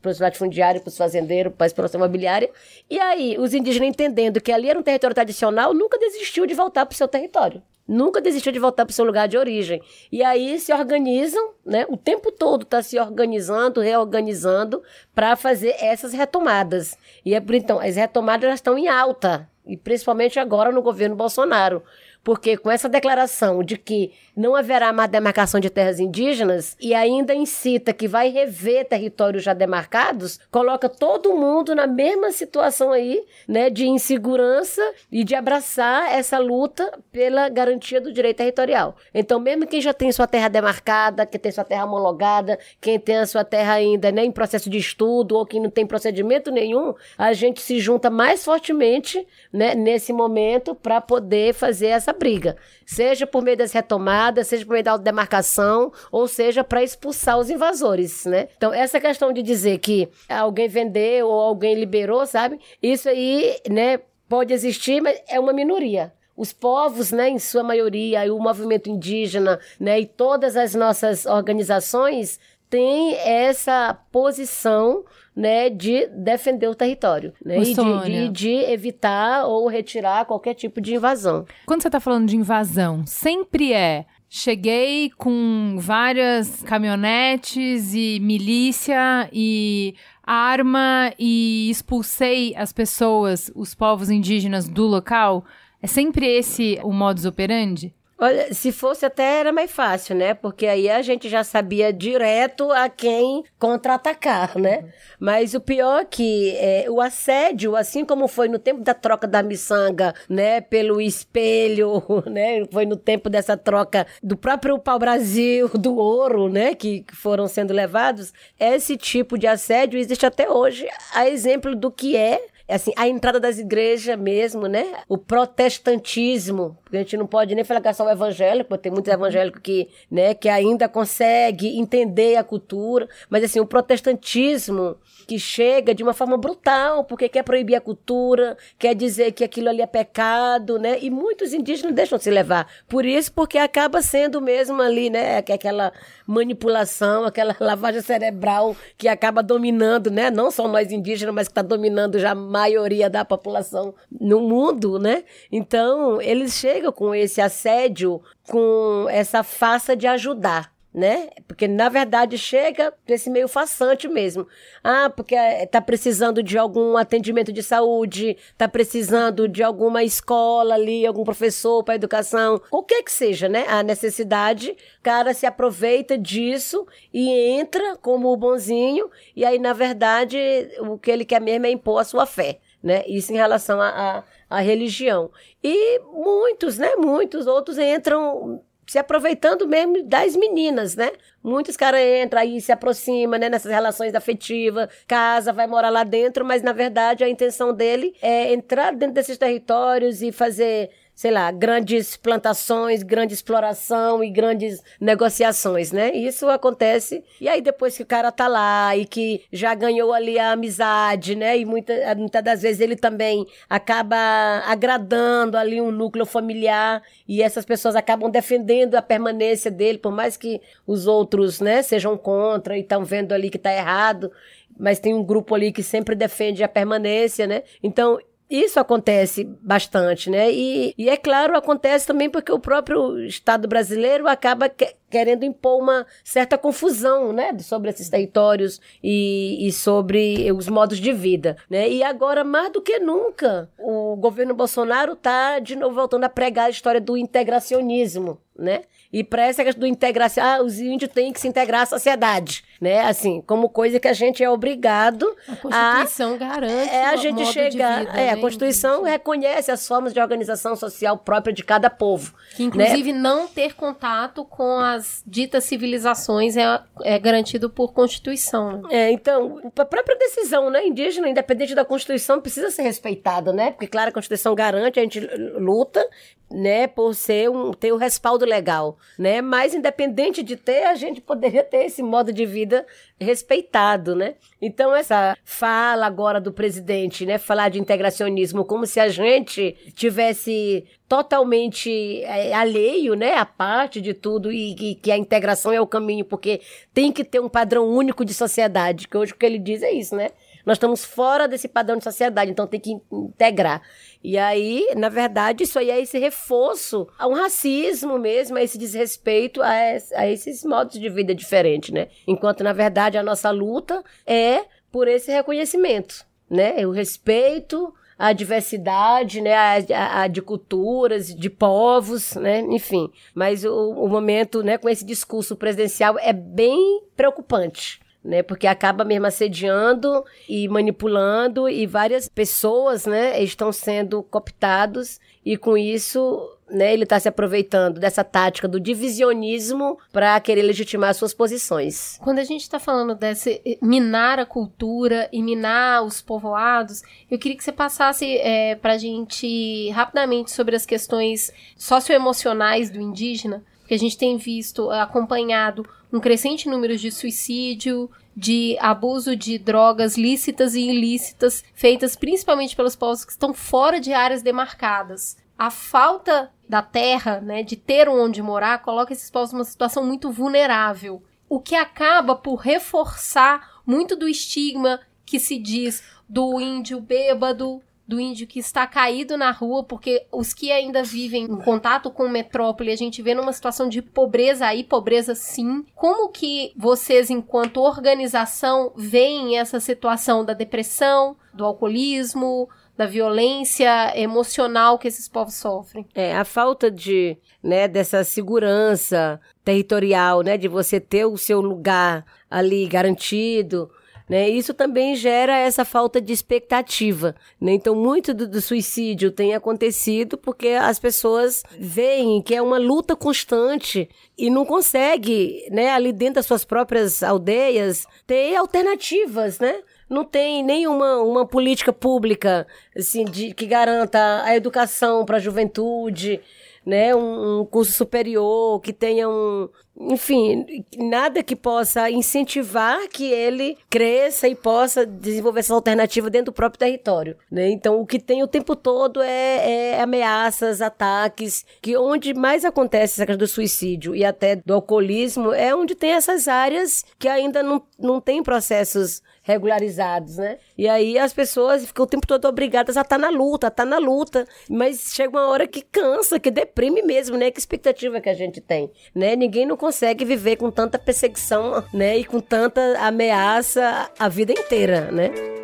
os latifundiários, para os fazendeiros, para a exploração imobiliária. E aí, os indígenas entendendo que ali era um território tradicional, nunca desistiu de voltar para o seu território nunca desistiu de voltar para o seu lugar de origem. E aí se organizam, né? O tempo todo está se organizando, reorganizando para fazer essas retomadas. E é por então, as retomadas estão em alta, e principalmente agora no governo Bolsonaro porque com essa declaração de que não haverá mais demarcação de terras indígenas e ainda incita que vai rever territórios já demarcados, coloca todo mundo na mesma situação aí, né, de insegurança e de abraçar essa luta pela garantia do direito territorial. Então, mesmo quem já tem sua terra demarcada, que tem sua terra homologada, quem tem a sua terra ainda né, em processo de estudo ou quem não tem procedimento nenhum, a gente se junta mais fortemente, né, nesse momento para poder fazer essa essa briga. Seja por meio das retomadas, seja por meio da demarcação, ou seja, para expulsar os invasores, né? Então, essa questão de dizer que alguém vendeu ou alguém liberou, sabe? Isso aí, né, pode existir, mas é uma minoria os povos, né, em sua maioria, e o movimento indígena, né, e todas as nossas organizações têm essa posição né, de defender o território né, e de, de, de, evitar ou retirar qualquer tipo de invasão. Quando você está falando de invasão, sempre é cheguei com várias caminhonetes e milícia e arma e expulsei as pessoas, os povos indígenas do local. É sempre esse o modus operandi? Olha, se fosse até era mais fácil, né? Porque aí a gente já sabia direto a quem contra-atacar, né? Mas o pior é que é, o assédio, assim como foi no tempo da troca da miçanga, né? Pelo espelho, né? Foi no tempo dessa troca do próprio pau-brasil, do ouro, né? Que, que foram sendo levados. Esse tipo de assédio existe até hoje, a exemplo do que é assim, a entrada das igrejas mesmo, né? O protestantismo, porque a gente não pode nem falar que é só o evangélico, porque tem muitos evangélicos que, né, que ainda consegue entender a cultura, mas assim, o protestantismo que chega de uma forma brutal, porque quer proibir a cultura, quer dizer que aquilo ali é pecado, né? E muitos indígenas deixam se levar. Por isso, porque acaba sendo mesmo ali, né, é aquela manipulação, aquela lavagem cerebral que acaba dominando, né? Não só nós indígenas, mas que está dominando já mais maioria da população no mundo, né? Então, eles chegam com esse assédio, com essa faça de ajudar né? Porque na verdade chega desse meio façante mesmo. Ah, porque tá precisando de algum atendimento de saúde, tá precisando de alguma escola ali, algum professor para educação, qualquer que seja, né? A necessidade, o cara se aproveita disso e entra como o bonzinho, e aí na verdade o que ele quer mesmo é impor a sua fé. Né? Isso em relação à religião. E muitos, né? Muitos outros entram se aproveitando mesmo das meninas, né? Muitos caras entram aí, se aproximam, né? Nessas relações afetivas, casa, vai morar lá dentro, mas na verdade a intenção dele é entrar dentro desses territórios e fazer sei lá, grandes plantações, grande exploração e grandes negociações, né? Isso acontece. E aí depois que o cara tá lá e que já ganhou ali a amizade, né? E muita, muitas das vezes ele também acaba agradando ali um núcleo familiar e essas pessoas acabam defendendo a permanência dele, por mais que os outros, né, sejam contra e estão vendo ali que tá errado mas tem um grupo ali que sempre defende a permanência, né? Então, isso acontece bastante, né? E, e, é claro, acontece também porque o próprio Estado brasileiro acaba que, querendo impor uma certa confusão, né? Sobre esses territórios e, e, sobre os modos de vida, né? E agora, mais do que nunca, o governo Bolsonaro está, de novo, voltando a pregar a história do integracionismo, né? E para essa questão do integração, ah, os índios têm que se integrar à sociedade, né? Assim, como coisa que a gente é obrigado a Constituição a, garante é a gente chegar, vida, é, né? a Constituição reconhece as formas de organização social própria de cada povo, que inclusive né? não ter contato com as ditas civilizações é, é garantido por Constituição. Né? É, então, a própria decisão, né, indígena, independente da Constituição, precisa ser respeitada, né? Porque claro, a Constituição garante, a gente luta, né, por ser um ter o respaldo legal, né? Mas independente de ter, a gente poderia ter esse modo de vida respeitado, né? Então essa fala agora do presidente, né, falar de integracionismo como se a gente tivesse totalmente é, alheio, né, a parte de tudo e, e, que a integração é o caminho, porque tem que ter um padrão único de sociedade, que hoje o que ele diz é isso, né? Nós estamos fora desse padrão de sociedade, então tem que integrar. E aí, na verdade, isso aí é esse reforço a um racismo mesmo, a esse desrespeito a, a esses modos de vida diferentes, né? Enquanto, na verdade, a nossa luta é por esse reconhecimento, né? O respeito a diversidade, né, a, a, a, de culturas, de povos, né, enfim. Mas o, o momento, né, com esse discurso presidencial é bem preocupante né? Porque acaba mesmo assediando e manipulando e várias pessoas, né, estão sendo cooptados e com isso né, ele está se aproveitando dessa tática do divisionismo para querer legitimar suas posições. Quando a gente está falando desse eh, minar a cultura e minar os povoados, eu queria que você passasse é, para a gente rapidamente sobre as questões socioemocionais do indígena, porque a gente tem visto, acompanhado um crescente número de suicídio, de abuso de drogas lícitas e ilícitas, feitas principalmente pelos povos que estão fora de áreas demarcadas. A falta da terra, né, de ter onde morar, coloca esses povos numa situação muito vulnerável, o que acaba por reforçar muito do estigma que se diz do índio bêbado, do índio que está caído na rua, porque os que ainda vivem em contato com metrópole, a gente vê numa situação de pobreza aí, pobreza sim. Como que vocês, enquanto organização, veem essa situação da depressão, do alcoolismo, da violência emocional que esses povos sofrem. É, a falta de, né, dessa segurança territorial, né, de você ter o seu lugar ali garantido, né? Isso também gera essa falta de expectativa. Né? Então, muito do, do, suicídio tem acontecido porque as pessoas veem que é uma luta constante e não consegue, né, ali dentro das suas próprias aldeias, ter alternativas, né? não tem nenhuma uma política pública assim de, que garanta a educação para a juventude, né, um, um, curso superior, que tenha um, enfim, nada que possa incentivar que ele cresça e possa desenvolver essa alternativa dentro do próprio território, né? Então, o que tem o tempo todo é, é ameaças, ataques, que onde mais acontece essa questão do suicídio e até do alcoolismo é onde tem essas áreas que ainda não, não tem processos regularizados, né? E aí as pessoas ficam o tempo todo obrigadas a estar tá na luta, a estar tá na luta, mas chega uma hora que cansa, que deprime mesmo, né? Que expectativa que a gente tem, né? Ninguém não consegue viver com tanta perseguição, né? E com tanta ameaça a vida inteira, né?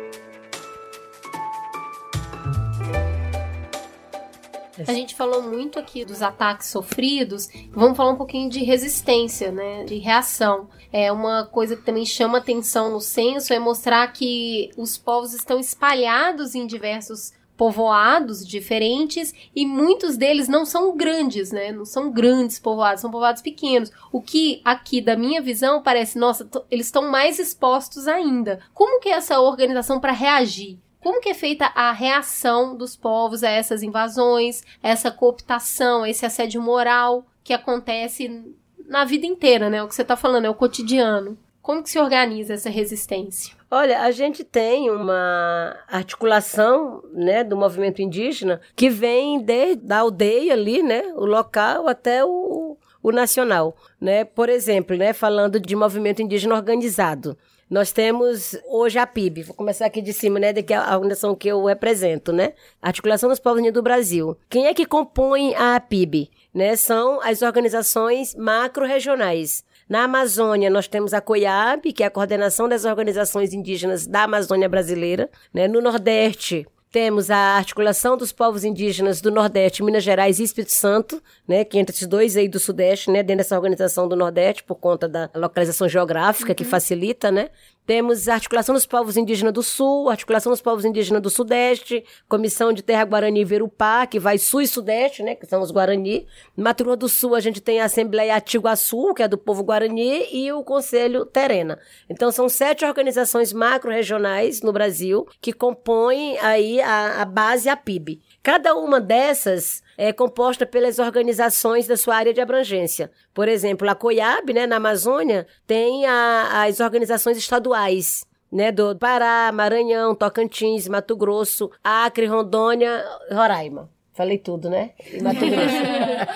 A gente falou muito aqui dos ataques sofridos, vamos falar um pouquinho de resistência, né? De reação. É uma coisa que também chama atenção no censo é mostrar que os povos estão espalhados em diversos povoados diferentes e muitos deles não são grandes, né? Não são grandes povoados, são povoados pequenos. O que aqui da minha visão parece, nossa, eles estão mais expostos ainda. Como que é essa organização para reagir? Como que é feita a reação dos povos a essas invasões, essa cooptação, esse assédio moral que acontece na vida inteira, né? O que você está falando é o cotidiano. Como que se organiza essa resistência? Olha, a gente tem uma articulação, né, do movimento indígena que vem desde a aldeia ali, né, o local até o, o nacional, né? Por exemplo, né, falando de movimento indígena organizado. Nós temos hoje a PIB, vou começar aqui de cima, né, que é a organização que eu represento, né? Articulação dos Povos Unidos do Brasil. Quem é que compõe a PIB? Né, são as organizações macro-regionais. Na Amazônia, nós temos a COIAB, que é a Coordenação das Organizações Indígenas da Amazônia Brasileira. Né? No Nordeste, temos a articulação dos povos indígenas do Nordeste, Minas Gerais e Espírito Santo, né, que entre esses dois aí do Sudeste, né, dentro dessa organização do Nordeste, por conta da localização geográfica uhum. que facilita, né. Temos a articulação dos povos indígenas do Sul, articulação dos povos indígenas do Sudeste, Comissão de Terra Guarani Verupá, que vai Sul e Sudeste, né, que são os Guarani. Mato Grosso do Sul, a gente tem a Assembleia Atiguaçu, que é do povo Guarani, e o Conselho Terena. Então, são sete organizações macro-regionais no Brasil que compõem aí a, a base, a PIB. Cada uma dessas é composta pelas organizações da sua área de abrangência. Por exemplo, a COIAB, né, na Amazônia, tem a, as organizações estaduais. Né, do Pará, Maranhão, Tocantins, Mato Grosso, Acre, Rondônia, Roraima. Falei tudo, né? E Mato Grosso,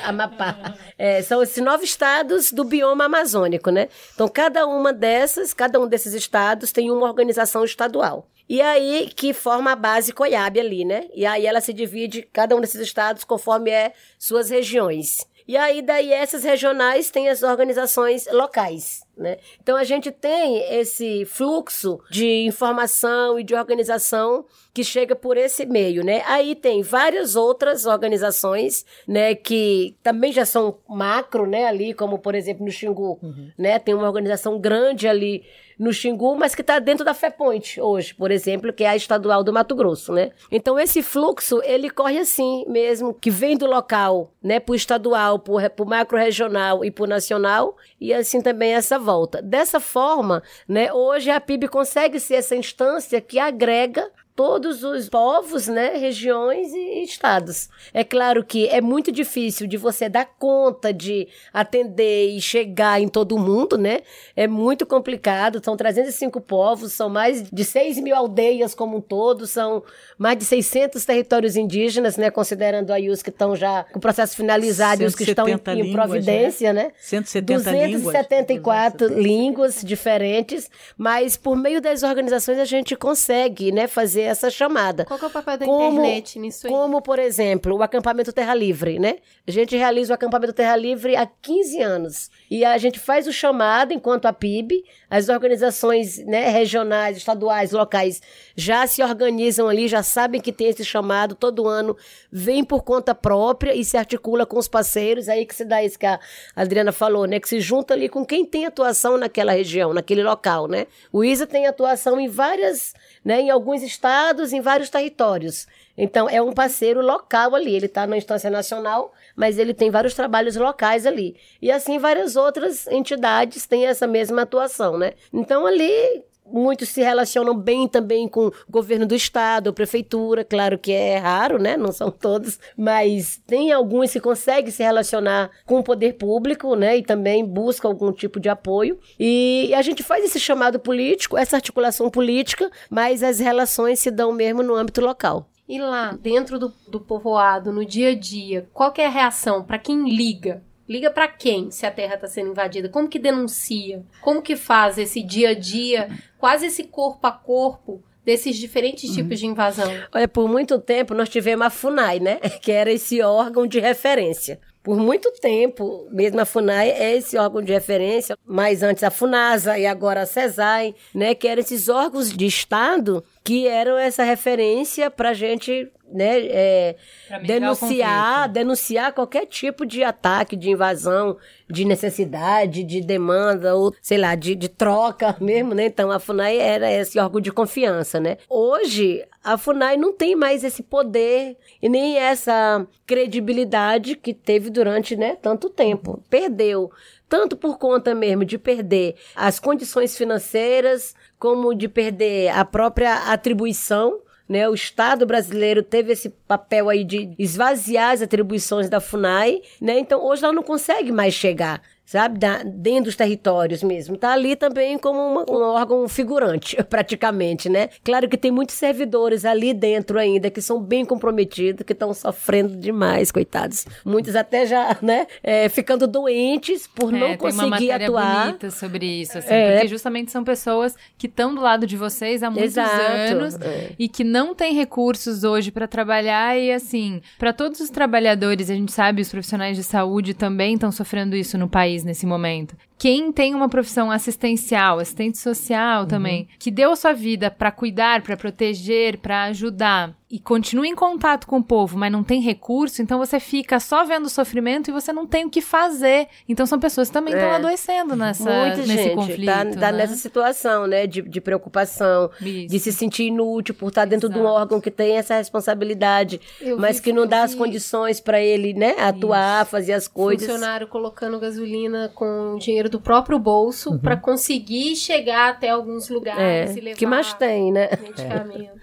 Amapá. É, são esses nove estados do bioma amazônico, né? Então, cada uma dessas, cada um desses estados tem uma organização estadual. E aí que forma a base COIAB ali, né? E aí ela se divide, cada um desses estados, conforme é suas regiões. E aí, daí, essas regionais têm as organizações locais. Né? Então a gente tem esse fluxo de informação e de organização que chega por esse meio, né? Aí tem várias outras organizações, né, que também já são macro, né, ali, como por exemplo no Xingu, uhum. né? Tem uma organização grande ali no Xingu, mas que está dentro da FEPOINT hoje, por exemplo, que é a estadual do Mato Grosso, né? Então esse fluxo, ele corre assim mesmo, que vem do local, né, para o estadual, para o macro-regional e para o nacional, e assim também essa volta. Dessa forma, né, hoje a PIB consegue ser essa instância que agrega todos os povos, né, regiões e estados. É claro que é muito difícil de você dar conta de atender e chegar em todo mundo, né? É muito complicado. São 305 povos, são mais de 6 mil aldeias como um todo, são mais de 600 territórios indígenas, né? Considerando aí os que estão já com o processo finalizado e os que estão em, em providência, né? 170 274 línguas, línguas diferentes, mas por meio das organizações a gente consegue, né, fazer essa chamada. Qual é o papel da como, internet nisso aí? Como, por exemplo, o acampamento Terra Livre, né? A gente realiza o acampamento Terra Livre há 15 anos. E a gente faz o chamado enquanto a PIB, as organizações né, regionais, estaduais, locais já se organizam ali, já sabem que tem esse chamado todo ano, vem por conta própria e se articula com os parceiros, aí que se dá isso que a Adriana falou, né? Que se junta ali com quem tem atuação naquela região, naquele local, né? O ISA tem atuação em várias, né, em alguns estados, em vários territórios. Então, é um parceiro local ali. Ele está na instância nacional, mas ele tem vários trabalhos locais ali. E assim, várias outras entidades têm essa mesma atuação, né? Então, ali muitos se relacionam bem também com o governo do estado, a prefeitura, claro que é raro, né? Não são todos, mas tem alguns que conseguem se relacionar com o poder público, né? E também busca algum tipo de apoio. E a gente faz esse chamado político, essa articulação política, mas as relações se dão mesmo no âmbito local. E lá, dentro do, do povoado, no dia a dia, qual é a reação para quem liga? Liga para quem se a terra está sendo invadida? Como que denuncia? Como que faz esse dia a dia, quase esse corpo a corpo desses diferentes Uhum. tipos de invasão? Olha, por muito tempo nós tivemos a FUNAI, né? Que era esse órgão de referência. Por muito tempo, mesmo a FUNAI é esse órgão de referência, mas antes a FUNASA e agora a CESAI, né? Que eram esses órgãos de Estado que eram essa referência para a gente né, é, denunciar, denunciar qualquer tipo de ataque, de invasão, de necessidade, de demanda, ou sei lá, de, de troca mesmo, né? Então a FUNAI era esse órgão de confiança, né? Hoje, a FUNAI não tem mais esse poder e nem essa credibilidade que teve durante né, tanto tempo. Perdeu. Tanto por conta mesmo de perder as condições financeiras, como de perder a própria atribuição né, o Estado brasileiro teve esse papel aí de esvaziar as atribuições da FUNAI, né? Então hoje ela não consegue mais chegar, sabe, da- dentro dos territórios mesmo. Tá ali também como uma- um órgão figurante, praticamente, né? Claro que tem muitos servidores ali dentro ainda que são bem comprometidos, que estão sofrendo demais, coitados. Muitos até já, né, é, ficando doentes por não É, tem uma conseguir matéria atuar. bonita sobre isso, assim, É. porque justamente são pessoas que estão do lado de vocês há muitos Exato, anos é. e que não têm recursos hoje para trabalhar e assim, para todos os trabalhadores, a gente sabe, os profissionais de saúde também estão sofrendo isso no país nesse momento. Quem tem uma profissão assistencial, assistente social também, que deu a sua vida para cuidar, para proteger, para ajudar e continua em contato com o povo, mas não tem recurso, então você fica só vendo o sofrimento e você não tem o que fazer. Então são pessoas que também estão É. adoecendo nessa, Muita nesse gente conflito. tá, tá né? nessa situação, né, de, de preocupação, Isso. de se sentir inútil por estar dentro de um órgão que tem essa responsabilidade, Eu mas vi- que não dá as condições para ele, né, atuar, fazer as coisas. Funcionário colocando gasolina com dinheiro do próprio bolso pra conseguir chegar até alguns lugares e É, levar que mais tem, né? medicamento.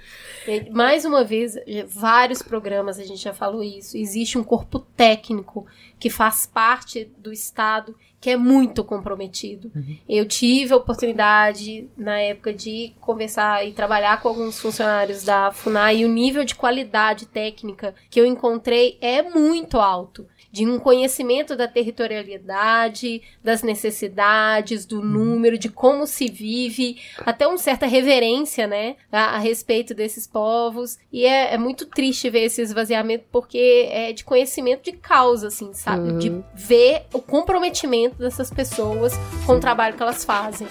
E, Mais uma vez, vários programas a gente já falou isso. Existe um corpo técnico que faz parte do Estado que é muito comprometido. Eu tive a oportunidade, na época, de conversar e trabalhar com alguns funcionários da FUNAI e o nível de qualidade técnica que eu encontrei é muito alto. De um conhecimento da territorialidade, das necessidades, do número, de como se vive, até uma certa reverência, né, a, a respeito desses povos. E é, é muito triste ver esse esvaziamento, porque é de conhecimento de causa, assim, sabe? De ver o comprometimento dessas pessoas com o trabalho que elas fazem.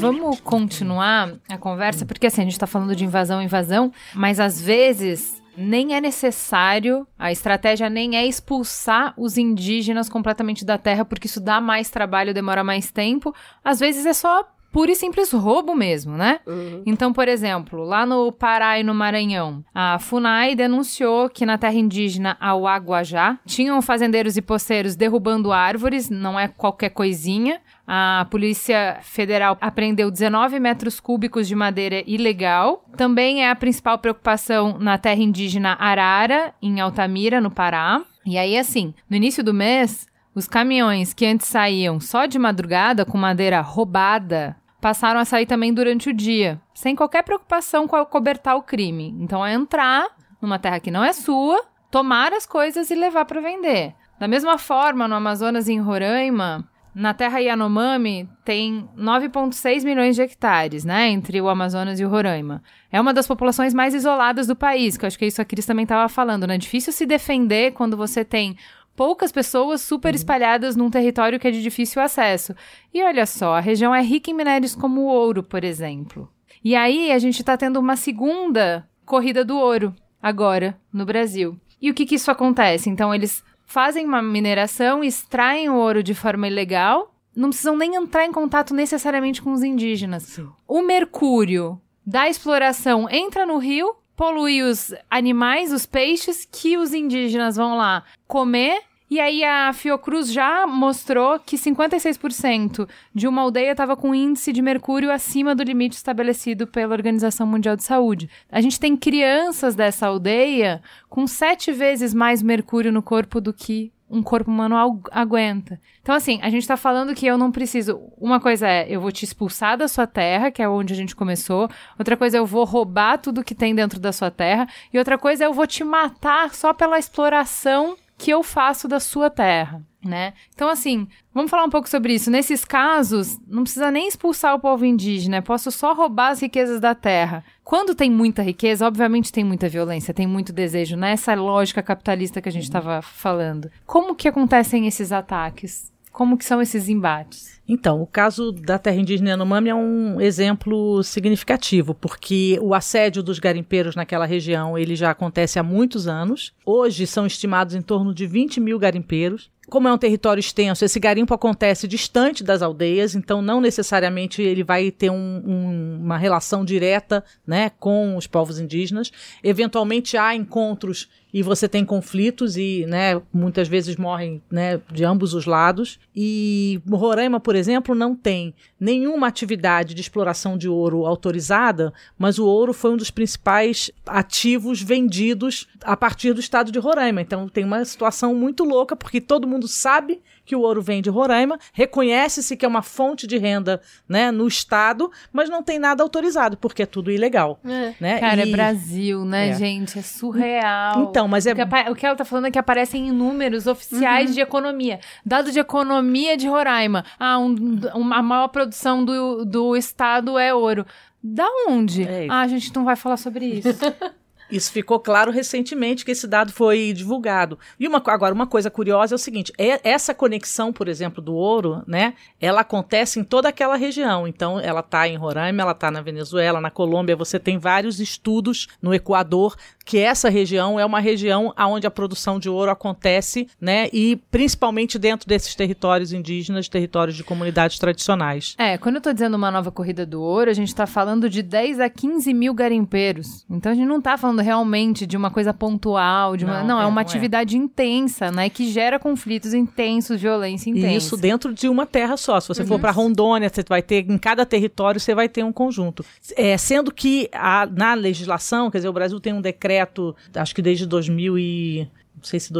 Vamos continuar a conversa, porque assim, a gente tá falando de invasão, invasão, mas às vezes nem é necessário, a estratégia nem é expulsar os indígenas completamente da terra, porque isso dá mais trabalho, demora mais tempo. Às vezes é só puro e simples roubo mesmo, né? Uhum. Então, por exemplo, lá no Pará e no Maranhão, a FUNAI denunciou que na terra indígena Auaguajá tinham fazendeiros e poceiros derrubando árvores, não é qualquer coisinha. A Polícia Federal apreendeu 19 metros cúbicos de madeira ilegal. Também é a principal preocupação na terra indígena Arara, em Altamira, no Pará. E aí, assim, no início do mês, os caminhões que antes saíam só de madrugada com madeira roubada passaram a sair também durante o dia, sem qualquer preocupação com cobertar o crime. Então é entrar numa terra que não é sua, tomar as coisas e levar para vender. Da mesma forma, no Amazonas e em Roraima, na terra Yanomami tem 9,6 milhões de hectares, né, entre o Amazonas e o Roraima. É uma das populações mais isoladas do país, que eu acho que é isso a Cris também estava falando, né? Difícil se defender quando você tem poucas pessoas super espalhadas num território que é de difícil acesso. E olha só, a região é rica em minérios como o ouro, por exemplo. E aí a gente está tendo uma segunda corrida do ouro agora no Brasil. E o que que isso acontece? Então eles fazem uma mineração, extraem o ouro de forma ilegal, não precisam nem entrar em contato necessariamente com os indígenas. O mercúrio da exploração entra no rio, polui os animais, os peixes, que os indígenas vão lá comer. E aí a Fiocruz já mostrou que 56% de uma aldeia estava com índice de mercúrio acima do limite estabelecido pela Organização Mundial de Saúde. A gente tem crianças dessa aldeia com sete vezes mais mercúrio no corpo do que um corpo humano agu- aguenta. Então, assim, a gente tá falando que eu não preciso. Uma coisa é, eu vou te expulsar da sua terra, que é onde a gente começou. Outra coisa é, eu vou roubar tudo que tem dentro da sua terra. E outra coisa é, eu vou te matar só pela exploração que eu faço da sua terra, né? Então, assim, vamos falar um pouco sobre isso. Nesses casos, não precisa nem expulsar o povo indígena, posso só roubar as riquezas da terra. Quando tem muita riqueza, obviamente tem muita violência, tem muito desejo, nessa lógica capitalista que a gente estava falando. Como que acontecem esses ataques? Como que são esses embates? Então, o caso da terra indígena Yanomami é um exemplo significativo, porque o assédio dos garimpeiros naquela região ele já acontece há muitos anos. Hoje são estimados em torno de 20 mil garimpeiros. Como é um território extenso, esse garimpo acontece distante das aldeias, então não necessariamente ele vai ter um- um- uma relação direta né, com os povos indígenas. Eventualmente há encontros e você tem conflitos e né, muitas vezes morrem né, de ambos os lados. E Roraima, por exemplo, não tem nenhuma atividade de exploração de ouro autorizada, mas o ouro foi um dos principais ativos vendidos a partir do estado de Roraima. Então tem uma situação muito louca, porque todo mundo sabe que o ouro vem de Roraima, reconhece-se que é uma fonte de renda né, no estado, mas não tem nada autorizado, porque é tudo ilegal. Né? Cara, E- é Brasil, né, É. gente? É surreal. Então, mas é O que, apa- o que ela tá falando é que aparecem em números oficiais de economia. Dado de economia de Roraima. Ah, um- uma a maior produção do, do estado é ouro. Da onde? É ah, a gente não vai falar sobre isso. Isso ficou claro recentemente que esse dado foi divulgado. E uma, agora, uma coisa curiosa é o seguinte: é- essa conexão, por exemplo, do ouro, né? Ela acontece em toda aquela região. Então, ela está em Roraima, ela está na Venezuela, na Colômbia. Você tem vários estudos no Equador que essa região é uma região onde a produção de ouro acontece, né? E principalmente dentro desses territórios indígenas, territórios de comunidades tradicionais. É, quando eu tô dizendo uma nova corrida do ouro, a gente tá falando de 10 a 15 mil garimpeiros. Então a gente não tá falando realmente de uma coisa pontual, de uma. Não, Não, é, é, uma é. atividade intensa, né? Que gera conflitos intensos, violência intensa. E isso dentro de uma terra só. Se você for para Rondônia, você vai ter em cada território você vai ter um conjunto. É, sendo que a- na legislação, quer dizer, o Brasil tem um decreto, acho que desde 2000 e não sei se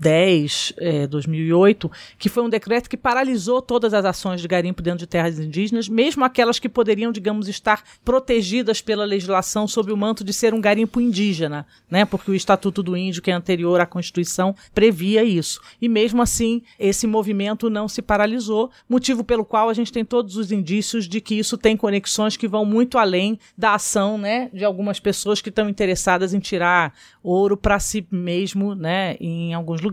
2010, é, 2008, que foi um decreto que paralisou todas as ações de garimpo dentro de terras indígenas, mesmo aquelas que poderiam, digamos, estar protegidas pela legislação sob o manto de ser um garimpo indígena, né? Porque o Estatuto do Índio, que é anterior à Constituição, previa isso. E mesmo assim, esse movimento não se paralisou, motivo pelo qual a gente tem todos os indícios de que isso tem conexões que vão muito além da ação, né, de algumas pessoas que estão interessadas em tirar ouro para si mesmo, né, em alguns lugares.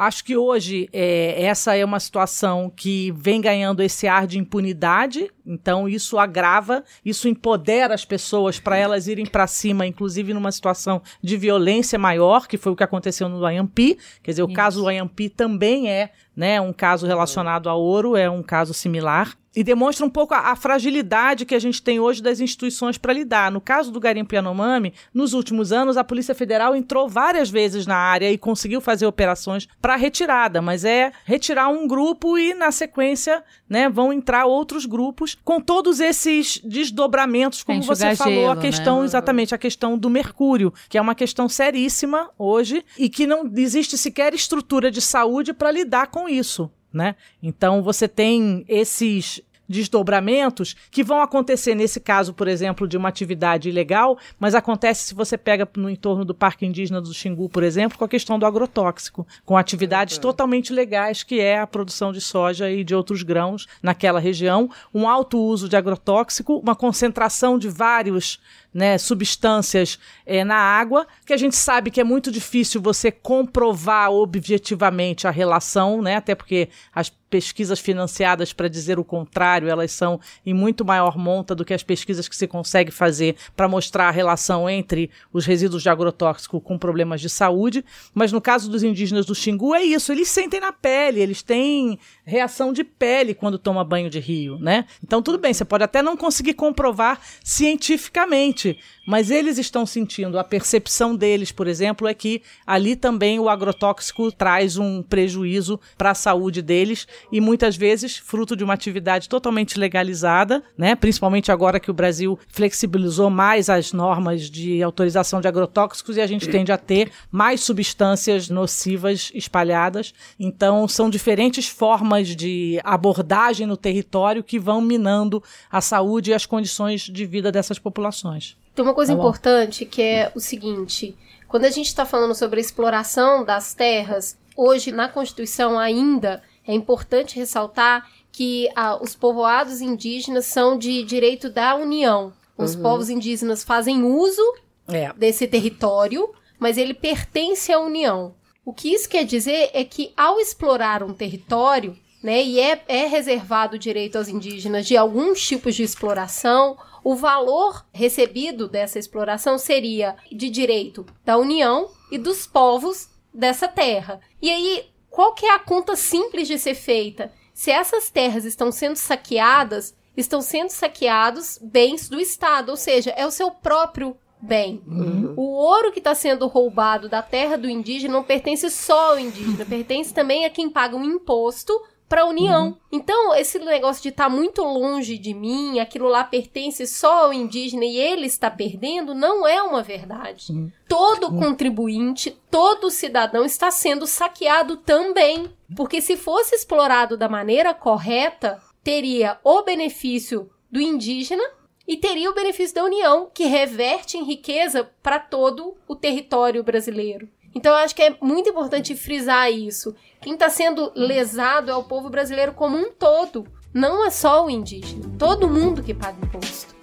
Acho que hoje é, essa é uma situação que vem ganhando esse ar de impunidade, então isso agrava, isso empodera as pessoas para elas irem para cima, inclusive numa situação de violência maior, que foi o que aconteceu no Ayampi. Quer dizer, o isso. caso do Ayampi também é né, um caso relacionado a ouro, é um caso similar e demonstra um pouco a, a, fragilidade que a gente tem hoje das instituições para lidar. No caso do garimpo Yanomami, nos últimos anos a Polícia Federal entrou várias vezes na área e conseguiu fazer operações para retirada, mas é retirar um grupo e na sequência, né, vão entrar outros grupos com todos esses desdobramentos, como você falou, gelo, a questão né? exatamente a questão do mercúrio, que é uma questão seríssima hoje e que não existe sequer estrutura de saúde para lidar com isso né? Então você tem esses desdobramentos que vão acontecer nesse caso, por exemplo, de uma atividade ilegal, mas acontece se você pega no entorno do Parque Indígena do Xingu, por exemplo, com a questão do agrotóxico, com atividades é. totalmente legais, que é a produção de soja e de outros grãos naquela região, um alto uso de agrotóxico, uma concentração de vários né, substâncias é, na água, que a gente sabe que é muito difícil você comprovar objetivamente a relação, né, até porque as pesquisas financiadas para dizer o contrário, elas são em muito maior monta do que as pesquisas que se consegue fazer para mostrar a relação entre os resíduos de agrotóxico com problemas de saúde. Mas no caso dos indígenas do Xingu é isso, eles sentem na pele, eles têm reação de pele quando toma banho de rio, né? Então tudo bem, você pode até não conseguir comprovar cientificamente, noite mas eles estão sentindo, a percepção deles, por exemplo, é que ali também o agrotóxico traz um prejuízo para a saúde deles e muitas vezes fruto de uma atividade totalmente legalizada, né? Principalmente agora que o Brasil flexibilizou mais as normas de autorização de agrotóxicos e a gente tende a ter mais substâncias nocivas espalhadas. Então, são diferentes formas de abordagem no território que vão minando a saúde e as condições de vida dessas populações. Tem uma coisa tá importante que é o seguinte: quando a gente está falando sobre a exploração das terras, hoje na Constituição ainda é importante ressaltar que ah, os povoados indígenas são de direito da União. Os uhum. povos indígenas fazem uso é. desse território, mas ele pertence à União. O que isso quer dizer é que ao explorar um território, né, e é, é reservado o direito aos indígenas de alguns tipos de exploração o valor recebido dessa exploração seria de direito da União e dos povos dessa terra. E aí, qual que é a conta simples de ser feita? Se essas terras estão sendo saqueadas, estão sendo saqueados bens do Estado, ou seja, é o seu próprio bem. Uhum. O ouro que está sendo roubado da terra do indígena não pertence só ao indígena, pertence também a quem paga um imposto para a União. Uhum. Então, esse negócio de estar tá muito longe de mim, aquilo lá pertence só ao indígena e ele está perdendo, não é uma verdade. Uhum. Todo uhum. contribuinte, todo cidadão está sendo saqueado também. Porque se fosse explorado da maneira correta, teria o benefício do indígena e teria o benefício da União, que reverte em riqueza para todo o território brasileiro. Então, eu acho que é muito importante frisar isso. Quem está sendo lesado é o povo brasileiro como um todo. Não é só o indígena. Todo mundo que paga imposto.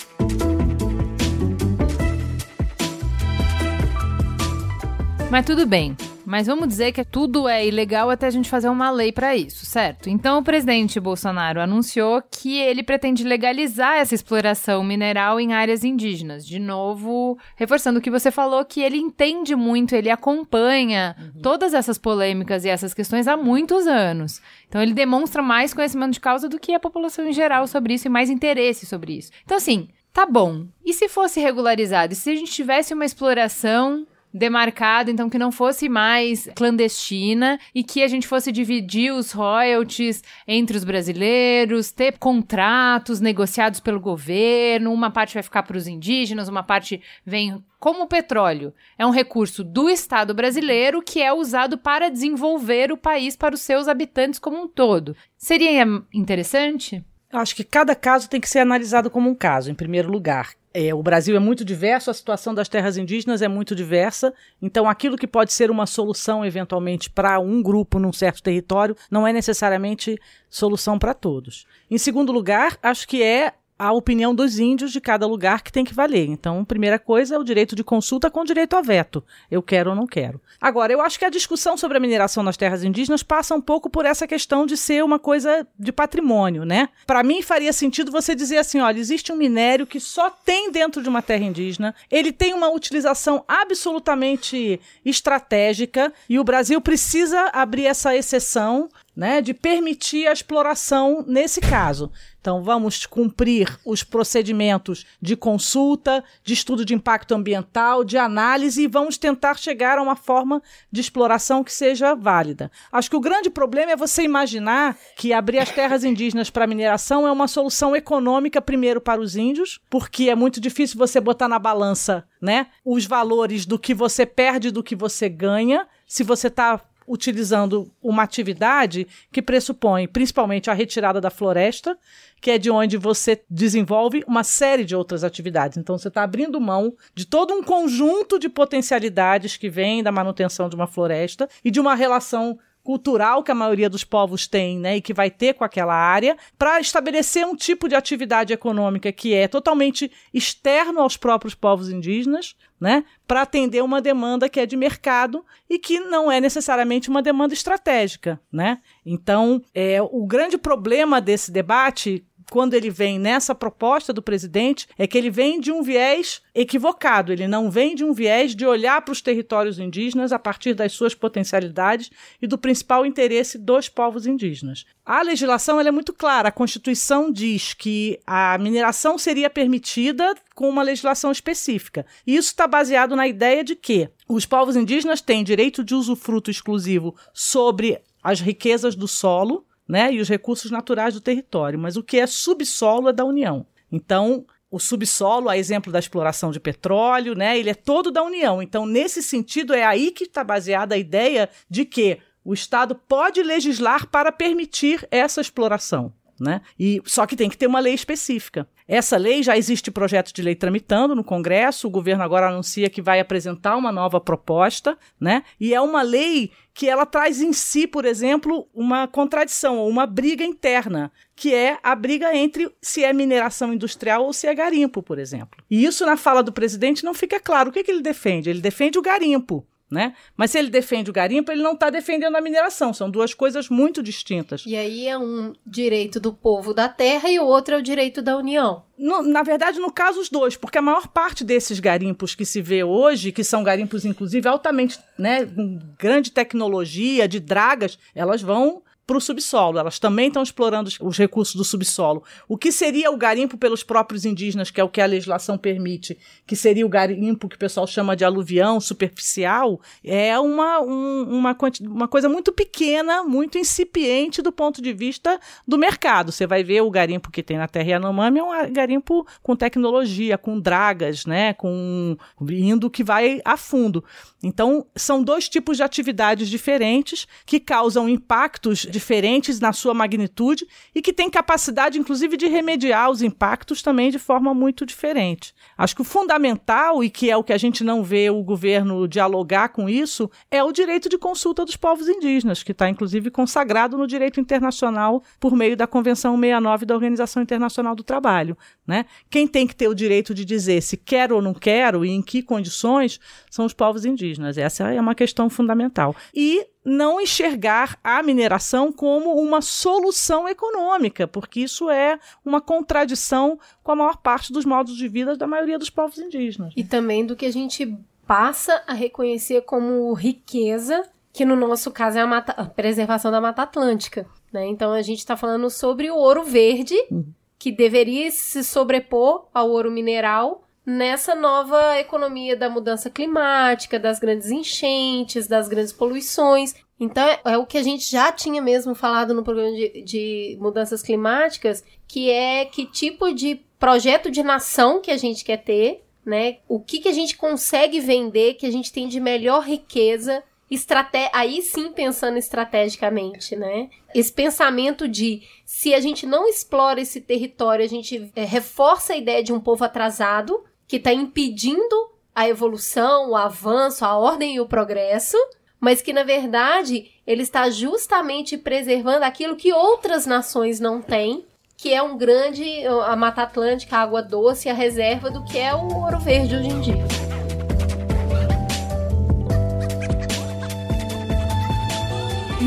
Mas tudo bem. Mas vamos dizer que tudo é ilegal até a gente fazer uma lei para isso, certo? Então o presidente Bolsonaro anunciou que ele pretende legalizar essa exploração mineral em áreas indígenas. De novo, reforçando o que você falou, que ele entende muito, ele acompanha uhum. todas essas polêmicas e essas questões há muitos anos. Então ele demonstra mais conhecimento de causa do que a população em geral sobre isso e mais interesse sobre isso. Então assim, tá bom. E se fosse regularizado? E se a gente tivesse uma exploração demarcado, então que não fosse mais clandestina e que a gente fosse dividir os royalties entre os brasileiros, ter contratos negociados pelo governo, uma parte vai ficar para os indígenas, uma parte vem como o petróleo. É um recurso do Estado brasileiro que é usado para desenvolver o país para os seus habitantes como um todo. Seria interessante? Eu acho que cada caso tem que ser analisado como um caso, em primeiro lugar. É, o Brasil é muito diverso, a situação das terras indígenas é muito diversa, então aquilo que pode ser uma solução eventualmente para um grupo num certo território não é necessariamente solução para todos. Em segundo lugar, acho que é a opinião dos índios de cada lugar que tem que valer. Então, primeira coisa é o direito de consulta com direito a veto. Eu quero ou não quero. Agora, eu acho que a discussão sobre a mineração nas terras indígenas passa um pouco por essa questão de ser uma coisa de patrimônio, né? Para mim faria sentido você dizer assim, olha, existe um minério que só tem dentro de uma terra indígena, ele tem uma utilização absolutamente estratégica e o Brasil precisa abrir essa exceção né, de permitir a exploração nesse caso. Então, vamos cumprir os procedimentos de consulta, de estudo de impacto ambiental, de análise e vamos tentar chegar a uma forma de exploração que seja válida. Acho que o grande problema é você imaginar que abrir as terras indígenas para mineração é uma solução econômica, primeiro, para os índios, porque é muito difícil você botar na balança né, os valores do que você perde e do que você ganha. Se você está utilizando uma atividade que pressupõe principalmente a retirada da floresta, que é de onde você desenvolve uma série de outras atividades. Então você está abrindo mão de todo um conjunto de potencialidades que vem da manutenção de uma floresta e de uma relação cultural que a maioria dos povos tem, né, e que vai ter com aquela área, para estabelecer um tipo de atividade econômica que é totalmente externo aos próprios povos indígenas, né, para atender uma demanda que é de mercado e que não é necessariamente uma demanda estratégica, né? Então, é o grande problema desse debate quando ele vem nessa proposta do presidente, é que ele vem de um viés equivocado. Ele não vem de um viés de olhar para os territórios indígenas a partir das suas potencialidades e do principal interesse dos povos indígenas. A legislação é muito clara. A Constituição diz que a mineração seria permitida com uma legislação específica. Isso está baseado na ideia de que os povos indígenas têm direito de usufruto exclusivo sobre as riquezas do solo, né, e os recursos naturais do território, mas o que é subsolo é da União. Então, o subsolo, a exemplo da exploração de petróleo, né, ele é todo da União. Então, nesse sentido, é aí que está baseada a ideia de que o Estado pode legislar para permitir essa exploração. Né? E só que tem que ter uma lei específica. Essa lei já existe projeto de lei tramitando no Congresso, o governo agora anuncia que vai apresentar uma nova proposta, né? E é uma lei que ela traz em si, por exemplo, uma contradição ou uma briga interna, que é a briga entre se é mineração industrial ou se é garimpo, por exemplo. E isso na fala do presidente não fica claro. O que, que ele defende? Ele defende o garimpo. Né? Mas se ele defende o garimpo, ele não está defendendo a mineração. São duas coisas muito distintas. E aí é um direito do povo da terra e o outro é o direito da União. No, na verdade, no caso, os dois, porque a maior parte desses garimpos que se vê hoje, que são garimpos, inclusive, altamente, né, com grande tecnologia, de dragas, elas vão para o subsolo. Elas também estão explorando os recursos do subsolo. O que seria o garimpo pelos próprios indígenas, que é o que a legislação permite, que seria o garimpo que o pessoal chama de aluvião superficial, é uma, um, uma, uma coisa muito pequena, muito incipiente do ponto de vista do mercado. Você vai ver o garimpo que tem na Terra Yanomami é um garimpo com tecnologia, com dragas, né, com indo que vai a fundo. Então, são dois tipos de atividades diferentes que causam impactos diferentes na sua magnitude e que tem capacidade, inclusive, de remediar os impactos também de forma muito diferente. Acho que o fundamental, e que é o que a gente não vê o governo dialogar com isso, é o direito de consulta dos povos indígenas, que está, inclusive, consagrado no direito internacional por meio da Convenção 69 da Organização Internacional do Trabalho. Né? Quem tem que ter o direito de dizer se quer ou não quero e em que condições são os povos indígenas. Essa é uma questão fundamental. E não enxergar a mineração como uma solução econômica, porque isso é uma contradição com a maior parte dos modos de vida da maioria dos povos indígenas. E também do que a gente passa a reconhecer como riqueza, que no nosso caso é a, mata, a preservação da Mata Atlântica. Né? Então a gente está falando sobre o ouro verde, uhum. que deveria se sobrepor ao ouro mineral nessa nova economia da mudança climática, das grandes enchentes, das grandes poluições. Então, é, é o que a gente já tinha mesmo falado no programa de, de mudanças climáticas, que é que tipo de projeto de nação que a gente quer ter, né? O que, que a gente consegue vender, que a gente tem de melhor riqueza estrate... aí sim pensando estrategicamente, né? Esse pensamento de se a gente não explora esse território, a gente é, reforça a ideia de um povo atrasado, que está impedindo a evolução, o avanço, a ordem e o progresso, mas que na verdade ele está justamente preservando aquilo que outras nações não têm, que é um grande a Mata Atlântica, a água doce, a reserva do que é o Ouro Verde hoje em dia.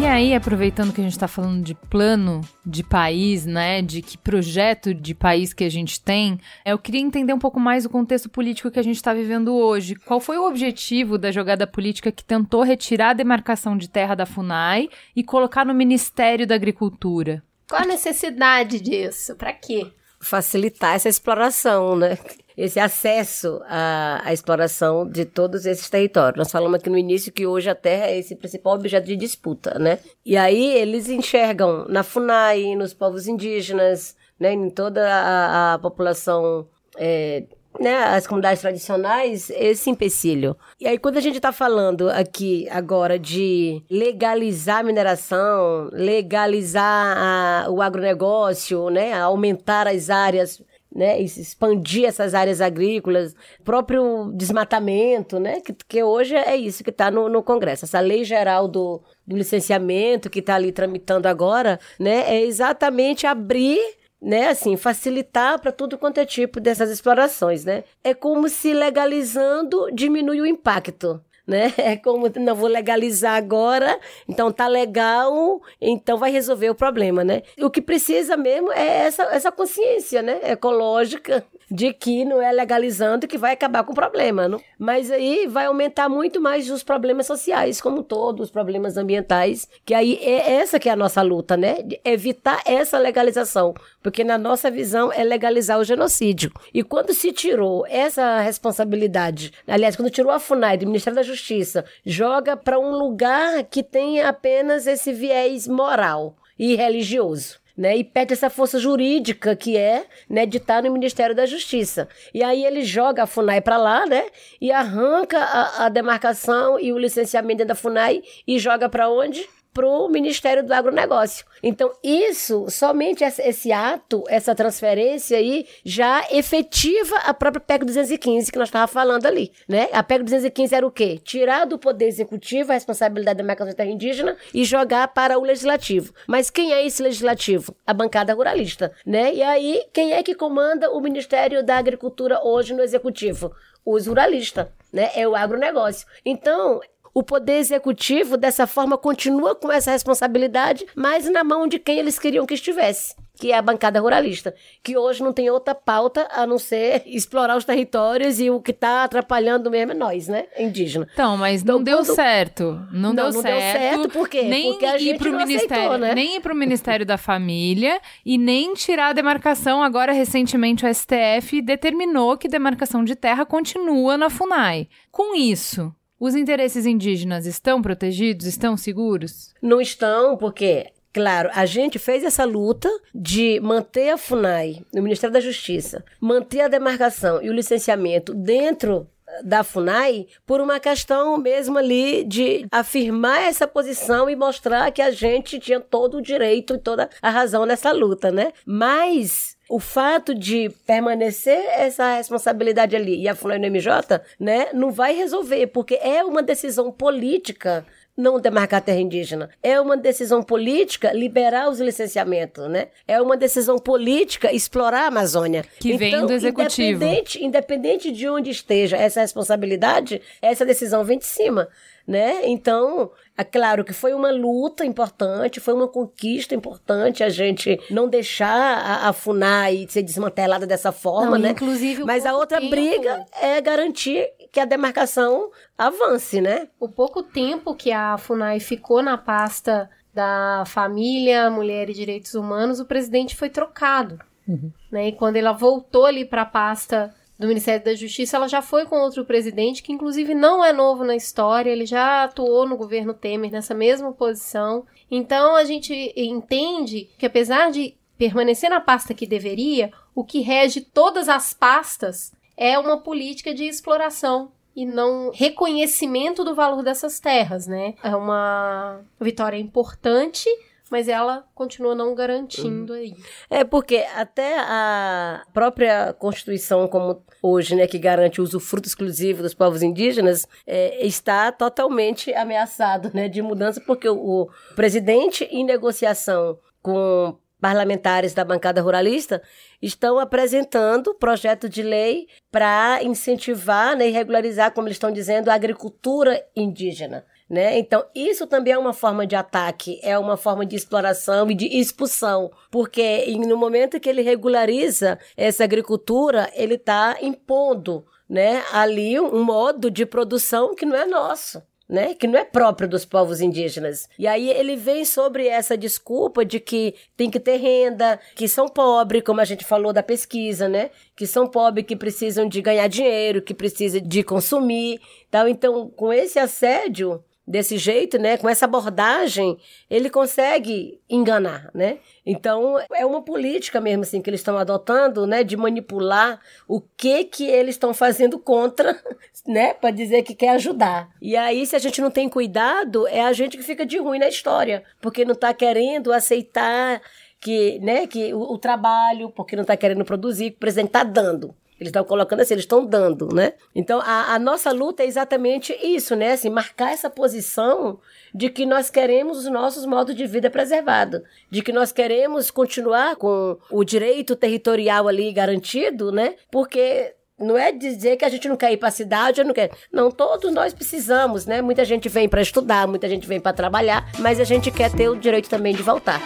E aí, aproveitando que a gente está falando de plano de país, né, de que projeto de país que a gente tem, eu queria entender um pouco mais o contexto político que a gente está vivendo hoje. Qual foi o objetivo da jogada política que tentou retirar a demarcação de terra da FUNAI e colocar no Ministério da Agricultura? Qual a necessidade disso? Para quê? Facilitar essa exploração, né? Esse acesso à, à, exploração de todos esses territórios. Nós falamos aqui no início que hoje a terra é esse principal objeto de disputa, né? E aí eles enxergam na FUNAI, nos povos indígenas, né, em toda a, a população é, né, as comunidades tradicionais, esse empecilho. E aí, quando a gente está falando aqui agora de legalizar a mineração, legalizar a, o agronegócio, né, aumentar as áreas né, expandir essas áreas agrícolas, próprio desmatamento, né, que, que hoje é isso que está no, no Congresso. Essa lei geral do, do licenciamento que está ali tramitando agora, né, é exatamente abrir né, assim, facilitar para tudo quanto é tipo dessas explorações, né? É como se legalizando diminui o impacto, né? É como não vou legalizar agora, então tá legal, então vai resolver o problema, né? O que precisa mesmo é essa, essa consciência, né? Ecológica de que não é legalizando que vai acabar com o problema, não? Mas aí vai aumentar muito mais os problemas sociais, como todos os problemas ambientais, que aí é essa que é a nossa luta, né? De evitar essa legalização, porque na nossa visão é legalizar o genocídio. E quando se tirou essa responsabilidade, aliás, quando tirou a FUNAI do Ministério da Justiça, joga para um lugar que tem apenas esse viés moral e religioso né, e pede essa força jurídica que é, né, de estar no Ministério da Justiça. E aí ele joga a FUNAI para lá, né, e arranca a, a, demarcação e o licenciamento da FUNAI e joga para onde? Para o Ministério do Agronegócio. Então, isso, somente esse ato, essa transferência aí, já efetiva a própria PEC 215 que nós estávamos falando ali, né? A PEC 215 era o quê? Tirar do Poder Executivo a responsabilidade da mercadoria terra indígena e jogar para o Legislativo. Mas quem é esse Legislativo? A bancada ruralista, né? E aí, quem é que comanda o Ministério da Agricultura hoje no Executivo? Os ruralistas, né? É o agronegócio. Então, o poder executivo, dessa forma, continua com essa responsabilidade, mas na mão de quem eles queriam que estivesse, que é a bancada ruralista, que hoje não tem outra pauta a não ser explorar os territórios e o que está atrapalhando mesmo é nós, né? Indígena. Então, mas não então, deu quando... certo. Não, não, deu não certo. Não deu certo, por quê? Nem Porque a ir pro ministério, aceitou, né? Nem ir para o Ministério da Família e nem tirar a demarcação. Agora, recentemente, o STF determinou que demarcação de terra continua na FUNAI. Com isso, os interesses indígenas estão protegidos? Estão seguros? Não estão, porque Claro, a gente fez essa luta de manter a FUNAI no Ministério da Justiça, manter a demarcação e o licenciamento dentro da FUNAI por uma questão mesmo ali de afirmar essa posição e mostrar que a gente tinha todo o direito e toda a razão nessa luta, né? Mas o fato de permanecer essa responsabilidade ali e a FUNAI no MJ, né, não vai resolver, porque é uma decisão política não demarcar terra indígena. É uma decisão política liberar os licenciamentos, né? É uma decisão política explorar a Amazônia. Que então, vem do executivo. Independente, independente de onde esteja essa responsabilidade, essa decisão vem de cima né? Então, é claro que foi uma luta importante, foi uma conquista importante a gente não deixar a, a FUNAI ser desmantelada dessa forma, não, né? Inclusive, Mas a outra tempo... briga é garantir que a demarcação avance, né? O pouco tempo que a FUNAI ficou na pasta da família, mulher e direitos humanos, o presidente foi trocado. Uhum. Né? E quando ela voltou ali para a pasta do Ministério da Justiça, ela já foi com outro presidente, que inclusive não é novo na história, ele já atuou no governo Temer nessa mesma posição. Então a gente entende que apesar de permanecer na pasta que deveria, o que rege todas as pastas é uma política de exploração e não reconhecimento do valor dessas terras, né? É uma vitória importante, mas ela continua não garantindo aí. É porque até a própria Constituição, como hoje, né, que garante o usufruto exclusivo dos povos indígenas, é, está totalmente ameaçado, né, de mudança, porque o, o presidente em negociação com parlamentares da bancada ruralista estão apresentando projeto de lei para incentivar né, e regularizar, como eles estão dizendo, a agricultura indígena. Né? Então, isso também é uma forma de ataque, é uma forma de exploração e de expulsão, porque no momento que ele regulariza essa agricultura, ele está impondo né, ali um modo de produção que não é nosso né, que não é próprio dos povos indígenas. E aí ele vem sobre essa desculpa de que tem que ter renda, que são pobres, como a gente falou da pesquisa, né, que são pobres, que precisam de ganhar dinheiro, que precisam de consumir. Então, então com esse assédio, desse jeito, né, com essa abordagem, ele consegue enganar, né? Então, é uma política mesmo assim que eles estão adotando, né, de manipular o que que eles estão fazendo contra, né, para dizer que quer ajudar. E aí, se a gente não tem cuidado, é a gente que fica de ruim na história, porque não está querendo aceitar que, né, que o, o trabalho, porque não está querendo produzir, que o presidente está dando. Eles estão colocando assim, eles estão dando, né? Então, a, a, nossa luta é exatamente isso, né? Assim, marcar essa posição de que nós queremos os nossos modos de vida preservados, de que nós queremos continuar com o direito territorial ali garantido, né? Porque não é dizer que a gente não quer ir para a cidade, não quer. Não, todos nós precisamos, né? Muita gente vem para estudar, muita gente vem para trabalhar, mas a gente quer ter o direito também de voltar.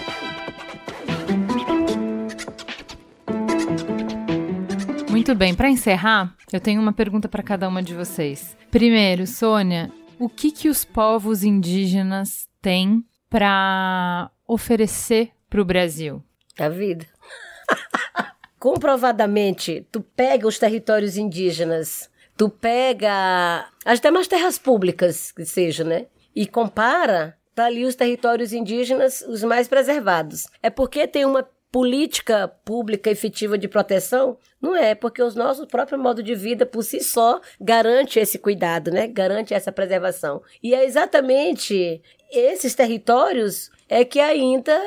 Muito bem, para encerrar, eu tenho uma pergunta para cada uma de vocês. Primeiro, Sônia, o que que os povos indígenas têm para oferecer para o Brasil? A vida. Comprovadamente, tu pega os territórios indígenas, tu pega as demais terras públicas que seja, né? E compara, tá ali os territórios indígenas os mais preservados. É porque tem uma política pública efetiva de proteção? Não é, porque o nosso próprio modo de vida por si só garante esse cuidado, né? Garante essa preservação. E é exatamente esses territórios é que ainda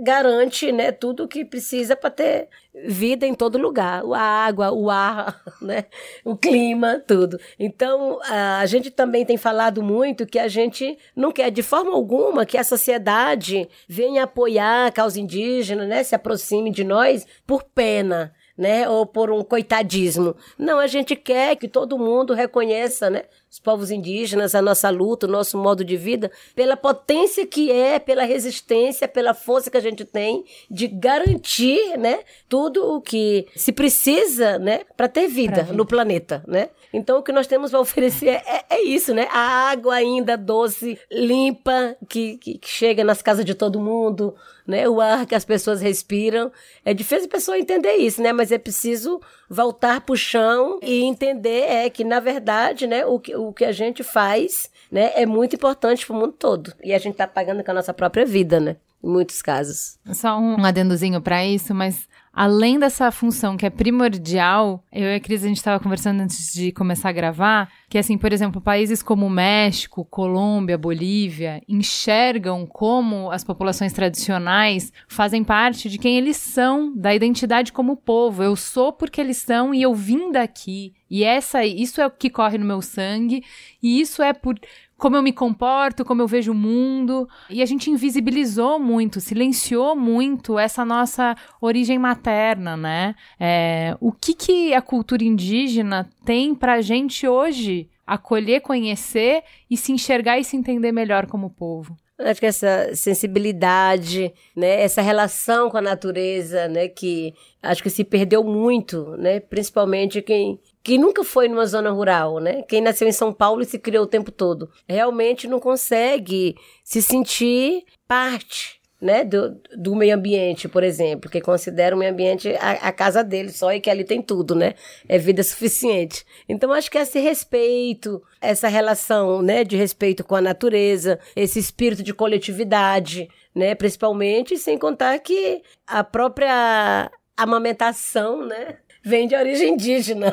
garante né, tudo o que precisa para ter vida em todo lugar. A água, o ar, né, o clima, tudo. Então, a gente também tem falado muito que a gente não quer de forma alguma que a sociedade venha apoiar a causa indígena, né, se aproxime de nós por pena né? Ou por um coitadismo. Não, a gente quer que todo mundo reconheça, né? Os povos indígenas, a nossa luta, o nosso modo de vida, pela potência que é, pela resistência, pela força que a gente tem de garantir, né? Tudo o que se precisa, né? Para ter vida, vida, no planeta, né? Então, o que nós temos para oferecer é, é, isso, né? A água ainda doce, limpa, que, que, que chega nas casas de todo mundo, né? O ar que as pessoas respiram. É difícil a pessoa entender isso, né? Mas é preciso voltar para o chão e entender é que, na verdade, né, o que, o que a gente faz né, é muito importante para o mundo todo. E a gente está pagando com a nossa própria vida, né? Em muitos casos. Só um adendozinho para isso, mas além dessa função que é primordial, eu e a Cris, a gente estava conversando antes de começar a gravar, que assim, por exemplo, países como México, Colômbia, Bolívia, enxergam como as populações tradicionais fazem parte de quem eles são, da identidade como povo. Eu sou porque eles são e eu vim daqui. E essa, isso é o que corre no meu sangue, e isso é por como eu me comporto, como eu vejo o mundo. E a gente invisibilizou muito, silenciou muito essa nossa origem materna, né? É, o que, que a cultura indígena tem pra gente hoje acolher, conhecer e se enxergar e se entender melhor como povo? Acho que essa sensibilidade, né, essa relação com a natureza, né, que acho que se perdeu muito, né, principalmente quem que nunca foi numa zona rural, né? Quem nasceu em São Paulo e se criou o tempo todo, realmente não consegue se sentir parte, né, do, do meio ambiente, por exemplo, que considera o meio ambiente a, a, casa dele só e que ali tem tudo, né? É vida suficiente. Então, acho que esse respeito, essa relação, né, de respeito com a natureza, esse espírito de coletividade, né, principalmente, sem contar que a própria amamentação, né, vem de origem indígena.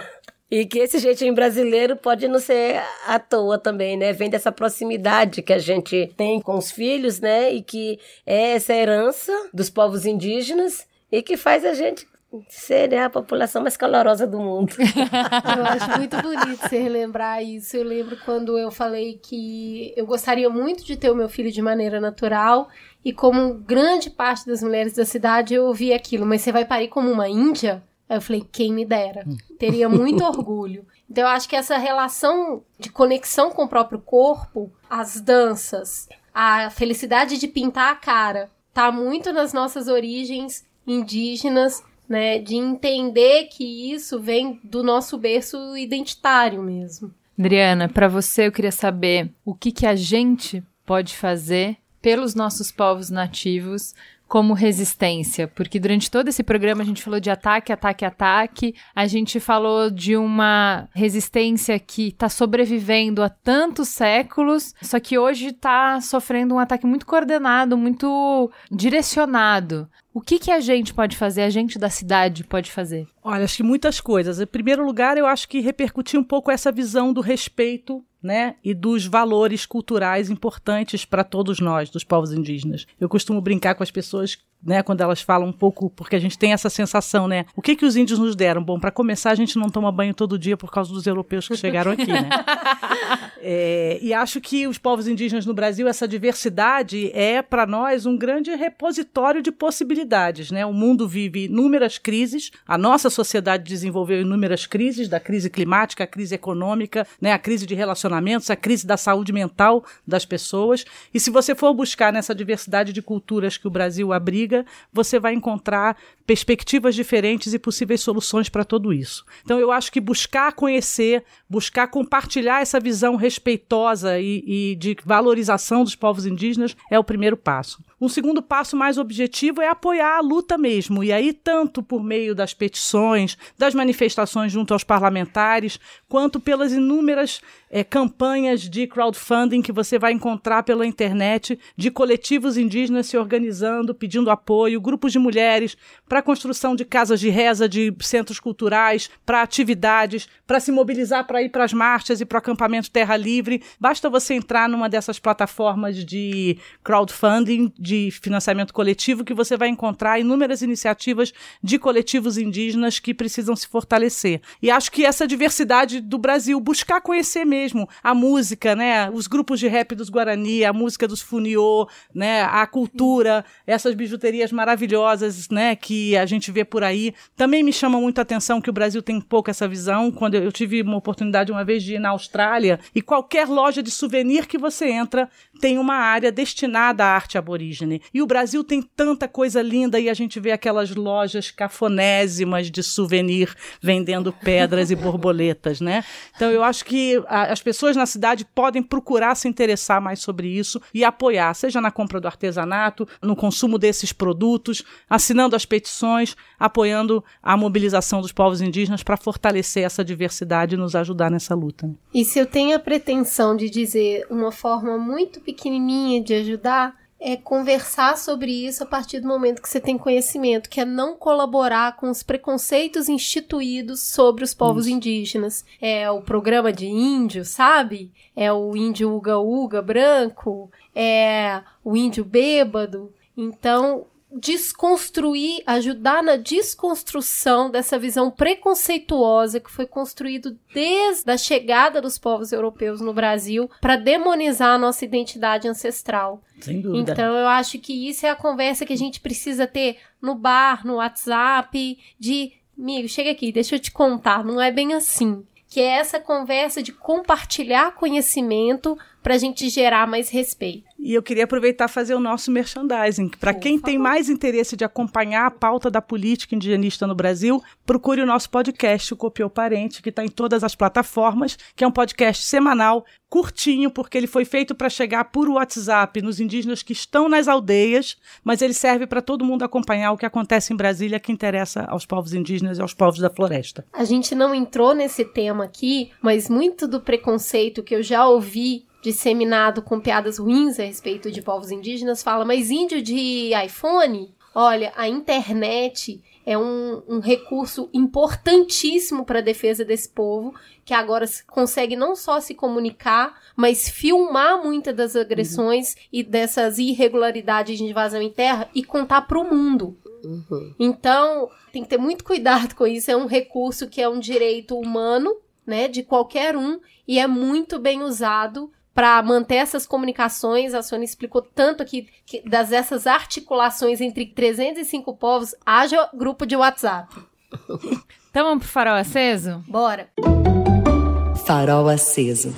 E que esse jeitinho brasileiro pode não ser à toa também, né? Vem dessa proximidade que a gente tem com os filhos, né? E que é essa herança dos povos indígenas e que faz a gente ser né, a população mais calorosa do mundo. eu acho muito bonito você relembrar isso. Eu lembro quando eu falei que eu gostaria muito de ter o meu filho de maneira natural e como grande parte das mulheres da cidade eu ouvi aquilo, mas você vai parir como uma índia? Aí eu falei, quem me dera. Teria muito orgulho. Então eu acho que essa relação de conexão com o próprio corpo, as danças, a felicidade de pintar a cara, tá muito nas nossas origens indígenas, né, de entender que isso vem do nosso berço identitário mesmo. Adriana, para você eu queria saber o que que a gente pode fazer pelos nossos povos nativos como resistência, porque durante todo esse programa a gente falou de ataque, ataque, ataque, a gente falou de uma resistência que está sobrevivendo há tantos séculos, só que hoje está sofrendo um ataque muito coordenado, muito direcionado. O que, que a gente pode fazer, a gente da cidade pode fazer? Olha, acho que muitas coisas. Em primeiro lugar, eu acho que repercutir um pouco essa visão do respeito né, e dos valores culturais importantes para todos nós, dos povos indígenas. Eu costumo brincar com as pessoas né, quando elas falam um pouco, porque a gente tem essa sensação, né? O que que os índios nos deram? Bom, para começar, a gente não toma banho todo dia por causa dos europeus que chegaram aqui, né? é, e acho que os povos indígenas no Brasil, essa diversidade é para nós um grande repositório de possibilidades, né? O mundo vive inúmeras crises, a nossa sociedade desenvolveu inúmeras crises, da crise climática, a crise econômica, né, a crise de relacionamentos, a crise da saúde mental das pessoas. E se você for buscar nessa diversidade de culturas que o Brasil abriga você vai encontrar perspectivas diferentes e possíveis soluções para tudo isso. Então, eu acho que buscar conhecer, buscar compartilhar essa visão respeitosa e, e de valorização dos povos indígenas é o primeiro passo. Um segundo passo mais objetivo é apoiar a luta mesmo, e aí, tanto por meio das petições, das manifestações junto aos parlamentares, quanto pelas inúmeras é, campanhas de crowdfunding que você vai encontrar pela internet de coletivos indígenas se organizando, pedindo apoio, grupos de mulheres para a construção de casas de reza, de centros culturais, para atividades, para se mobilizar para ir para as marchas e para o acampamento Terra Livre. Basta você entrar numa dessas plataformas de crowdfunding, de financiamento coletivo, que você vai encontrar inúmeras iniciativas de coletivos indígenas que precisam se fortalecer. E acho que essa diversidade do Brasil, buscar conhecer mesmo a música, né? Os grupos de rap dos Guarani, a música dos Funiô, né? A cultura, essas bijuterias maravilhosas, né? Que a gente vê por aí. Também me chama muito a atenção que o Brasil tem pouco essa visão. Quando eu tive uma oportunidade uma vez de ir na Austrália e qualquer loja de souvenir que você entra tem uma área destinada à arte aborígene. E o Brasil tem tanta coisa linda e a gente vê aquelas lojas cafonésimas de souvenir vendendo pedras e borboletas, né? Então eu acho que a, as pessoas na cidade podem procurar se interessar mais sobre isso e apoiar, seja na compra do artesanato, no consumo desses produtos, assinando as petições, apoiando a mobilização dos povos indígenas para fortalecer essa diversidade e nos ajudar nessa luta. E se eu tenho a pretensão de dizer uma forma muito pequenininha de ajudar, é conversar sobre isso a partir do momento que você tem conhecimento, que é não colaborar com os preconceitos instituídos sobre os povos isso. indígenas. É o programa de índio, sabe? É o índio uga-uga branco, é o índio bêbado. Então, desconstruir, ajudar na desconstrução dessa visão preconceituosa que foi construído desde a chegada dos povos europeus no Brasil para demonizar a nossa identidade ancestral. Sem dúvida. Então eu acho que isso é a conversa que a gente precisa ter no bar, no WhatsApp, de amigo, chega aqui, deixa eu te contar, não é bem assim. Que é essa conversa de compartilhar conhecimento para a gente gerar mais respeito. E eu queria aproveitar e fazer o nosso merchandising. Para quem favor. tem mais interesse de acompanhar a pauta da política indigenista no Brasil, procure o nosso podcast, o Copiou Parente, que está em todas as plataformas, que é um podcast semanal, curtinho, porque ele foi feito para chegar por WhatsApp nos indígenas que estão nas aldeias, mas ele serve para todo mundo acompanhar o que acontece em Brasília, que interessa aos povos indígenas e aos povos da floresta. A gente não entrou nesse tema aqui, mas muito do preconceito que eu já ouvi disseminado com piadas ruins a respeito de povos indígenas, fala, mas índio de iPhone? Olha, a internet é um, um recurso importantíssimo para a defesa desse povo, que agora consegue não só se comunicar, mas filmar muitas das agressões uhum. e dessas irregularidades de invasão em terra e contar para o mundo. Uhum. Então, tem que ter muito cuidado com isso. É um recurso que é um direito humano, né, de qualquer um, e é muito bem usado para manter essas comunicações. A Sônia explicou tanto aqui que das essas articulações entre 305 povos, haja grupo de WhatsApp. Então vamos pro farol aceso? Bora. Farol aceso.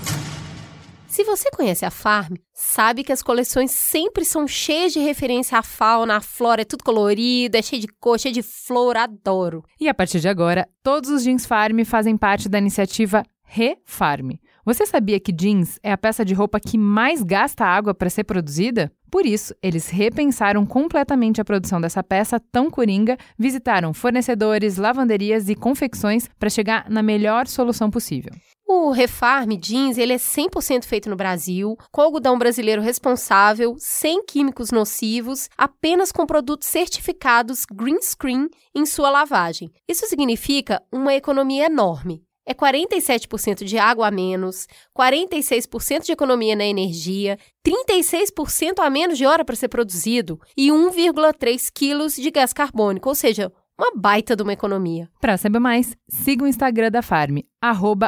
Se você conhece a Farm, sabe que as coleções sempre são cheias de referência à fauna, à flora, é tudo colorido, é cheio de cor, cheio de flor, adoro. E a partir de agora, todos os jeans Farm fazem parte da iniciativa Refarm. Você sabia que jeans é a peça de roupa que mais gasta água para ser produzida? Por isso, eles repensaram completamente a produção dessa peça tão coringa, visitaram fornecedores, lavanderias e confecções para chegar na melhor solução possível. O Refarm Jeans ele é 100% feito no Brasil, com algodão brasileiro responsável, sem químicos nocivos, apenas com produtos certificados Green Screen em sua lavagem. Isso significa uma economia enorme é 47% de água a menos, 46% de economia na energia, 36% a menos de hora para ser produzido e 1,3 quilos de gás carbônico, ou seja, uma baita de uma economia. Para saber mais, siga o Instagram da Farm,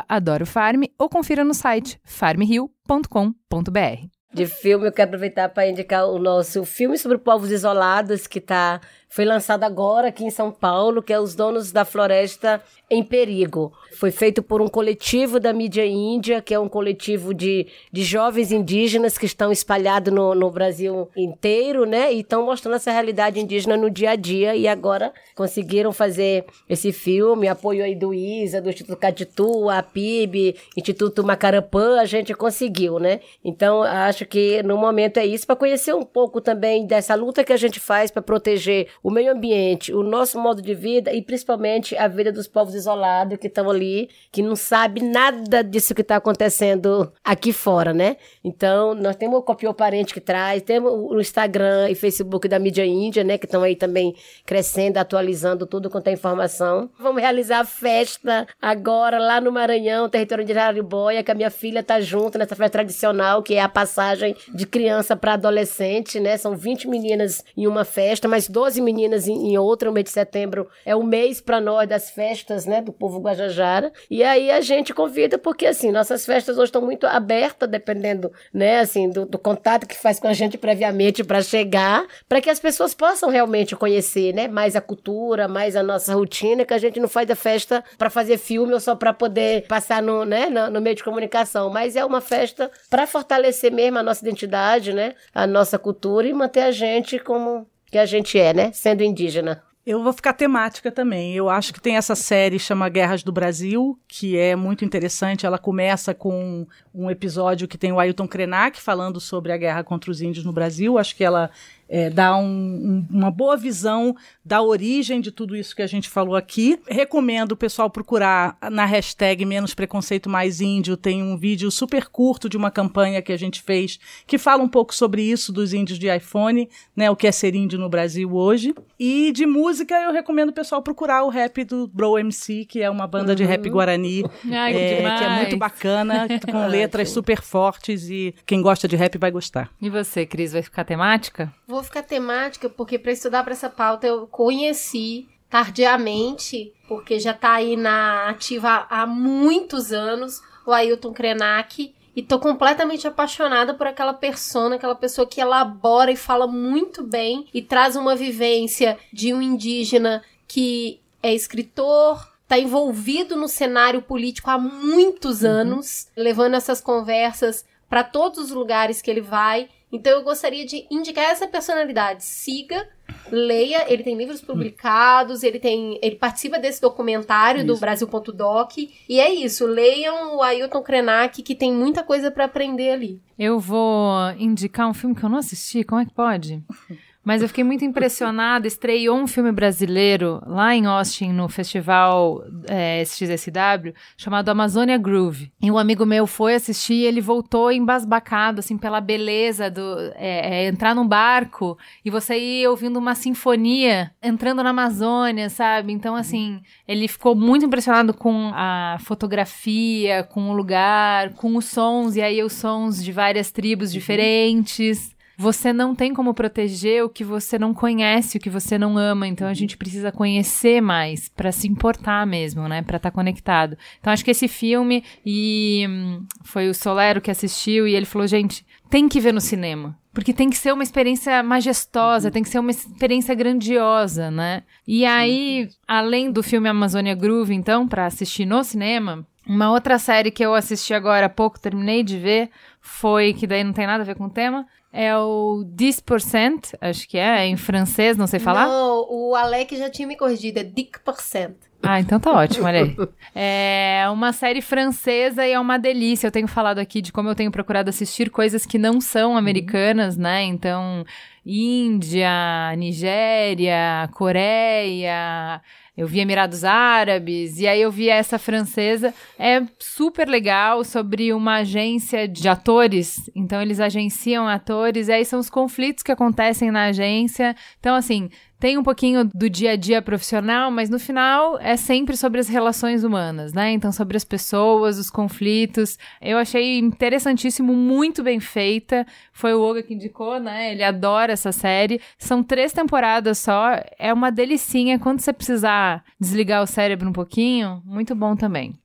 @adorofarm ou confira no site farmrio.com.br. De filme, eu quero aproveitar para indicar o nosso filme sobre povos isolados, que tá, foi lançado agora aqui em São Paulo, que é Os Donos da Floresta em Perigo. Foi feito por um coletivo da mídia índia, que é um coletivo de, de jovens indígenas que estão espalhados no, no Brasil inteiro, né? E estão mostrando essa realidade indígena no dia a dia. E agora conseguiram fazer esse filme, apoio aí do ISA, do Instituto Catitu, a PIB, Instituto Macarapã, a gente conseguiu, né? Então, acho que no momento é isso, para conhecer um pouco também dessa luta que a gente faz para proteger o meio ambiente, o nosso modo de vida e principalmente a vida dos povos isolados que estão ali que não sabe nada disso que está acontecendo aqui fora, né? Então, nós temos o Copiou Parente que traz, temos o Instagram e Facebook da mídia índia, né? Que estão aí também crescendo, atualizando tudo quanto é informação. Vamos realizar a festa agora lá no Maranhão, território de Araribóia, que a minha filha está junto nessa festa tradicional, que é a passagem de criança para adolescente, né? São 20 meninas em uma festa, mais 12 meninas em, em outra. O mês de setembro é o mês para nós das festas, né? Do povo Guajajara. E aí a gente convida, porque assim, nossas festas hoje estão muito abertas, dependendo, né, assim, do, do contato que faz com a gente previamente para chegar, para que as pessoas possam realmente conhecer, né, mais a cultura, mais a nossa rotina, que a gente não faz a festa para fazer filme ou só para poder passar no, né, no, no meio de comunicação, mas é uma festa para fortalecer mesmo a nossa identidade, né, a nossa cultura e manter a gente como que a gente é, né, sendo indígena. Eu vou ficar temática também. Eu acho que tem essa série chama Guerras do Brasil, que é muito interessante. Ela começa com um episódio que tem o Ailton Krenak falando sobre a guerra contra os índios no Brasil. Acho que ela é, dá um, um, uma boa visão da origem de tudo isso que a gente falou aqui. Recomendo o pessoal procurar na hashtag Menos Preconceito Mais Índio. Tem um vídeo super curto de uma campanha que a gente fez que fala um pouco sobre isso dos índios de iPhone, né? O que é ser índio no Brasil hoje. E de música, eu recomendo o pessoal procurar o rap do Bro MC, que é uma banda uhum. de rap guarani, Ai, é, que, que, é muito bacana, com letras super fortes e quem gosta de rap vai gostar. E você, Cris, vai ficar temática? Vou ficar temática porque para estudar para essa pauta eu conheci tardiamente, porque já está aí na ativa há muitos anos, o Ailton Krenak. E tô completamente apaixonada por aquela persona, aquela pessoa que elabora e fala muito bem e traz uma vivência de um indígena que é escritor, tá envolvido no cenário político há muitos uhum. anos, levando essas conversas para todos os lugares que ele vai então eu gostaria de indicar essa personalidade. Siga, leia, ele tem livros publicados, ele tem, ele participa desse documentário isso. do Brasil.doc e é isso, leiam o Ailton Krenak que tem muita coisa para aprender ali. Eu vou indicar um filme que eu não assisti, como é que pode? Mas eu fiquei muito impressionada. Estreou um filme brasileiro lá em Austin, no festival é, XSW, chamado Amazônia Groove. E um amigo meu foi assistir e ele voltou embasbacado, assim, pela beleza do é, é, entrar num barco e você ir ouvindo uma sinfonia entrando na Amazônia, sabe? Então, assim, ele ficou muito impressionado com a fotografia, com o lugar, com os sons, e aí os sons de várias tribos diferentes. Você não tem como proteger o que você não conhece, o que você não ama. Então a gente precisa conhecer mais para se importar mesmo, né? Para estar tá conectado. Então acho que esse filme e hum, foi o Solero que assistiu e ele falou, gente, tem que ver no cinema. Porque tem que ser uma experiência majestosa, tem que ser uma experiência grandiosa, né? E aí, além do filme Amazônia Groove, então, para assistir no cinema, uma outra série que eu assisti agora há pouco, terminei de ver, foi, que daí não tem nada a ver com o tema, é o 10%, acho que é, é em francês, não sei falar. Não, o Alec já tinha me corrigido, é 10%. Ah, então tá ótimo, olha aí. É uma série francesa e é uma delícia. Eu tenho falado aqui de como eu tenho procurado assistir coisas que não são americanas, né? Então, Índia, Nigéria, Coreia, eu vi Emirados Árabes, e aí eu vi essa francesa. É super legal sobre uma agência de atores. Então, eles agenciam atores, e aí são os conflitos que acontecem na agência. Então, assim, tem um pouquinho do dia a dia profissional, mas no final é sempre sobre as relações humanas, né? Então, sobre as pessoas, os conflitos. Eu achei interessantíssimo, muito bem feita. Foi o Oga que indicou, né? Ele adora essa série. São três temporadas só. É uma delicinha. Quando você precisar desligar o cérebro um pouquinho, muito bom também.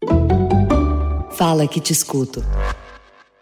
Fala que te escuto.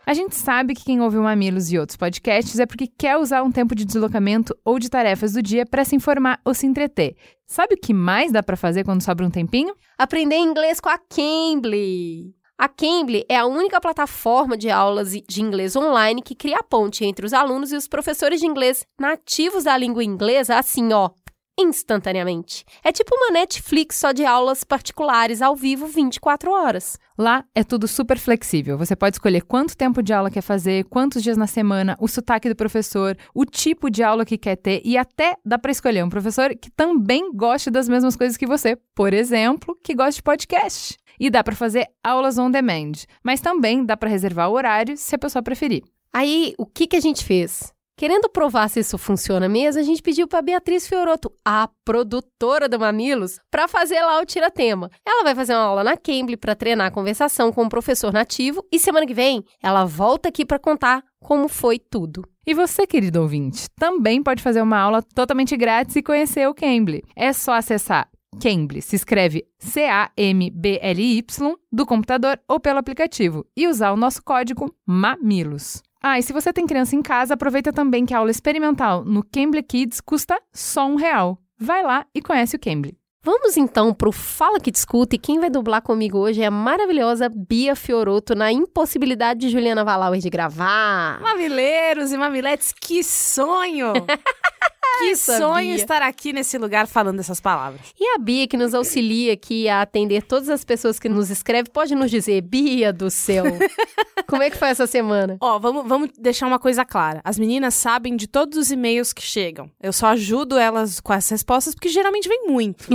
A gente sabe que quem ouve o Mamilos e outros podcasts é porque quer usar um tempo de deslocamento ou de tarefas do dia para se informar ou se entreter. Sabe o que mais dá para fazer quando sobra um tempinho? Aprender inglês com a Cambly. A Cambly é a única plataforma de aulas de inglês online que cria a ponte entre os alunos e os professores de inglês nativos da língua inglesa, assim, ó, instantaneamente. É tipo uma Netflix só de aulas particulares ao vivo 24 horas. Lá é tudo super flexível. Você pode escolher quanto tempo de aula quer fazer, quantos dias na semana, o sotaque do professor, o tipo de aula que quer ter e até dá para escolher um professor que também goste das mesmas coisas que você. Por exemplo, que goste de podcast. E dá para fazer aulas on demand, mas também dá para reservar o horário se a pessoa preferir. Aí, o que, que a gente fez? Querendo provar se isso funciona mesmo, a gente pediu para Beatriz Fioroto, a produtora do Mamilos, para fazer lá o Tira-Tema. Ela vai fazer uma aula na Cambly para treinar a conversação com um professor nativo e semana que vem ela volta aqui para contar como foi tudo. E você, querido ouvinte, também pode fazer uma aula totalmente grátis e conhecer o Cambly. É só acessar Cambly, se escreve C-A-M-B-L-Y, do computador ou pelo aplicativo e usar o nosso código MAMILOS. Ah, e se você tem criança em casa, aproveita também que a aula experimental no Cambly Kids custa só um real. Vai lá e conhece o Cambly. Vamos então pro Fala que Discuta e quem vai dublar comigo hoje é a maravilhosa Bia Fioroto na impossibilidade de Juliana Valauer de gravar. Mamileiros e mamiletes, que sonho! Que sonho Bia. estar aqui nesse lugar falando essas palavras. E a Bia, que nos auxilia aqui a atender todas as pessoas que nos escrevem, pode nos dizer, Bia do céu, como é que foi essa semana? Ó, vamos, vamos deixar uma coisa clara. As meninas sabem de todos os e-mails que chegam. Eu só ajudo elas com as respostas, porque geralmente vem muito.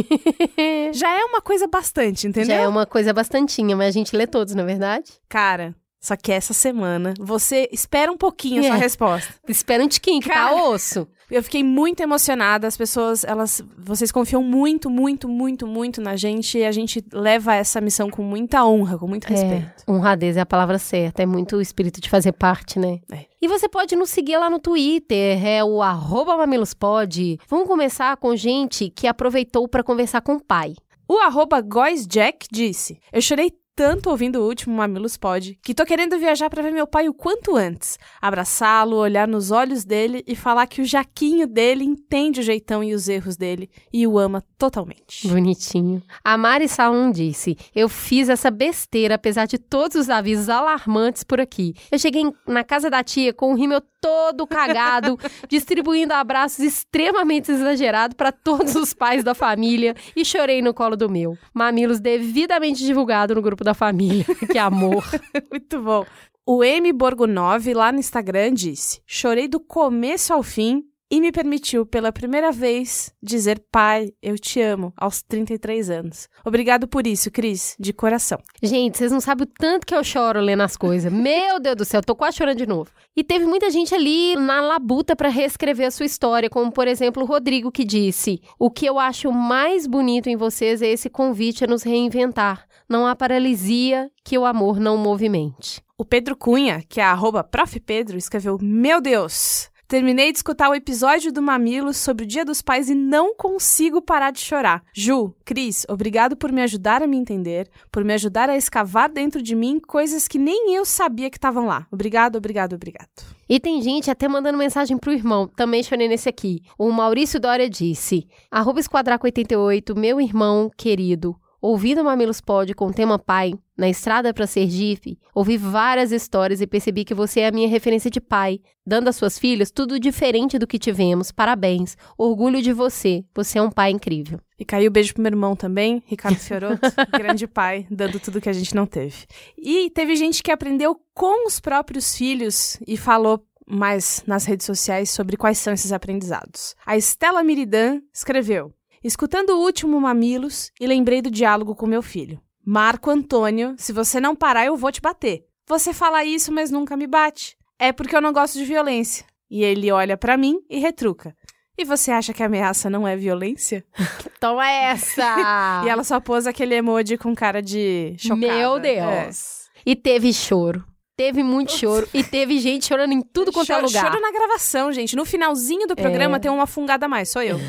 Já é uma coisa bastante, entendeu? Já é uma coisa bastantinha, mas a gente lê todos, na é verdade? Cara, só que essa semana, você espera um pouquinho a sua é. resposta. Espera um tiquinho, que tá Cara, tá osso. Eu fiquei muito emocionada. As pessoas, elas, vocês confiam muito, muito, muito, muito na gente e a gente leva essa missão com muita honra, com muito é, respeito. É, honradez é a palavra certa. É muito o espírito de fazer parte, né? É. E você pode nos seguir lá no Twitter, é o arroba mamilospod. Vamos começar com gente que aproveitou para conversar com o pai. O arroba Jack disse: Eu chorei tanto ouvindo o último Mamilos Pod que tô querendo viajar para ver meu pai o quanto antes. Abraçá-lo, olhar nos olhos dele e falar que o Jaquinho dele entende o jeitão e os erros dele e o ama totalmente. Bonitinho. A Mari Salum disse: Eu fiz essa besteira apesar de todos os avisos alarmantes por aqui. Eu cheguei na casa da tia com o rímel todo cagado, distribuindo abraços extremamente exagerados para todos os pais da família e chorei no colo do meu. Mamilos devidamente divulgado no grupo da família. que amor. Muito bom. O M Borgonov lá no Instagram disse: Chorei do começo ao fim e me permitiu pela primeira vez dizer pai, eu te amo, aos 33 anos. Obrigado por isso, Cris, de coração. Gente, vocês não sabem o tanto que eu choro lendo as coisas. Meu Deus do céu, tô quase chorando de novo. E teve muita gente ali na labuta para reescrever a sua história, como por exemplo o Rodrigo que disse: "O que eu acho mais bonito em vocês é esse convite a nos reinventar. Não há paralisia que o amor não movimente." O Pedro Cunha, que é arroba Prof. Pedro, escreveu: Meu Deus! Terminei de escutar o episódio do Mamilos sobre o Dia dos Pais e não consigo parar de chorar. Ju, Cris, obrigado por me ajudar a me entender, por me ajudar a escavar dentro de mim coisas que nem eu sabia que estavam lá. Obrigado, obrigado, obrigado. E tem gente até mandando mensagem pro irmão. Também chorei nesse aqui. O Maurício Dória disse: Arroba Esquadraco 88, meu irmão querido. Ouvindo Mamilos Pod com o tema pai, na estrada para Sergipe, ouvi várias histórias e percebi que você é a minha referência de pai, dando às suas filhas tudo diferente do que tivemos. Parabéns. Orgulho de você. Você é um pai incrível. E caiu o beijo pro meu irmão também, Ricardo Fiorotto, grande pai, dando tudo que a gente não teve. E teve gente que aprendeu com os próprios filhos e falou mais nas redes sociais sobre quais são esses aprendizados. A Estela Miridan escreveu: Escutando o último Mamilos e lembrei do diálogo com meu filho. Marco Antônio, se você não parar, eu vou te bater. Você fala isso, mas nunca me bate. É porque eu não gosto de violência. E ele olha para mim e retruca. E você acha que a ameaça não é violência? Toma essa! e ela só pôs aquele emoji com cara de chocada. Meu Deus! É. E teve choro. Teve muito choro e teve gente chorando em tudo quanto choro, é lugar. Choro na gravação, gente. No finalzinho do programa é. tem uma fungada a mais, sou eu.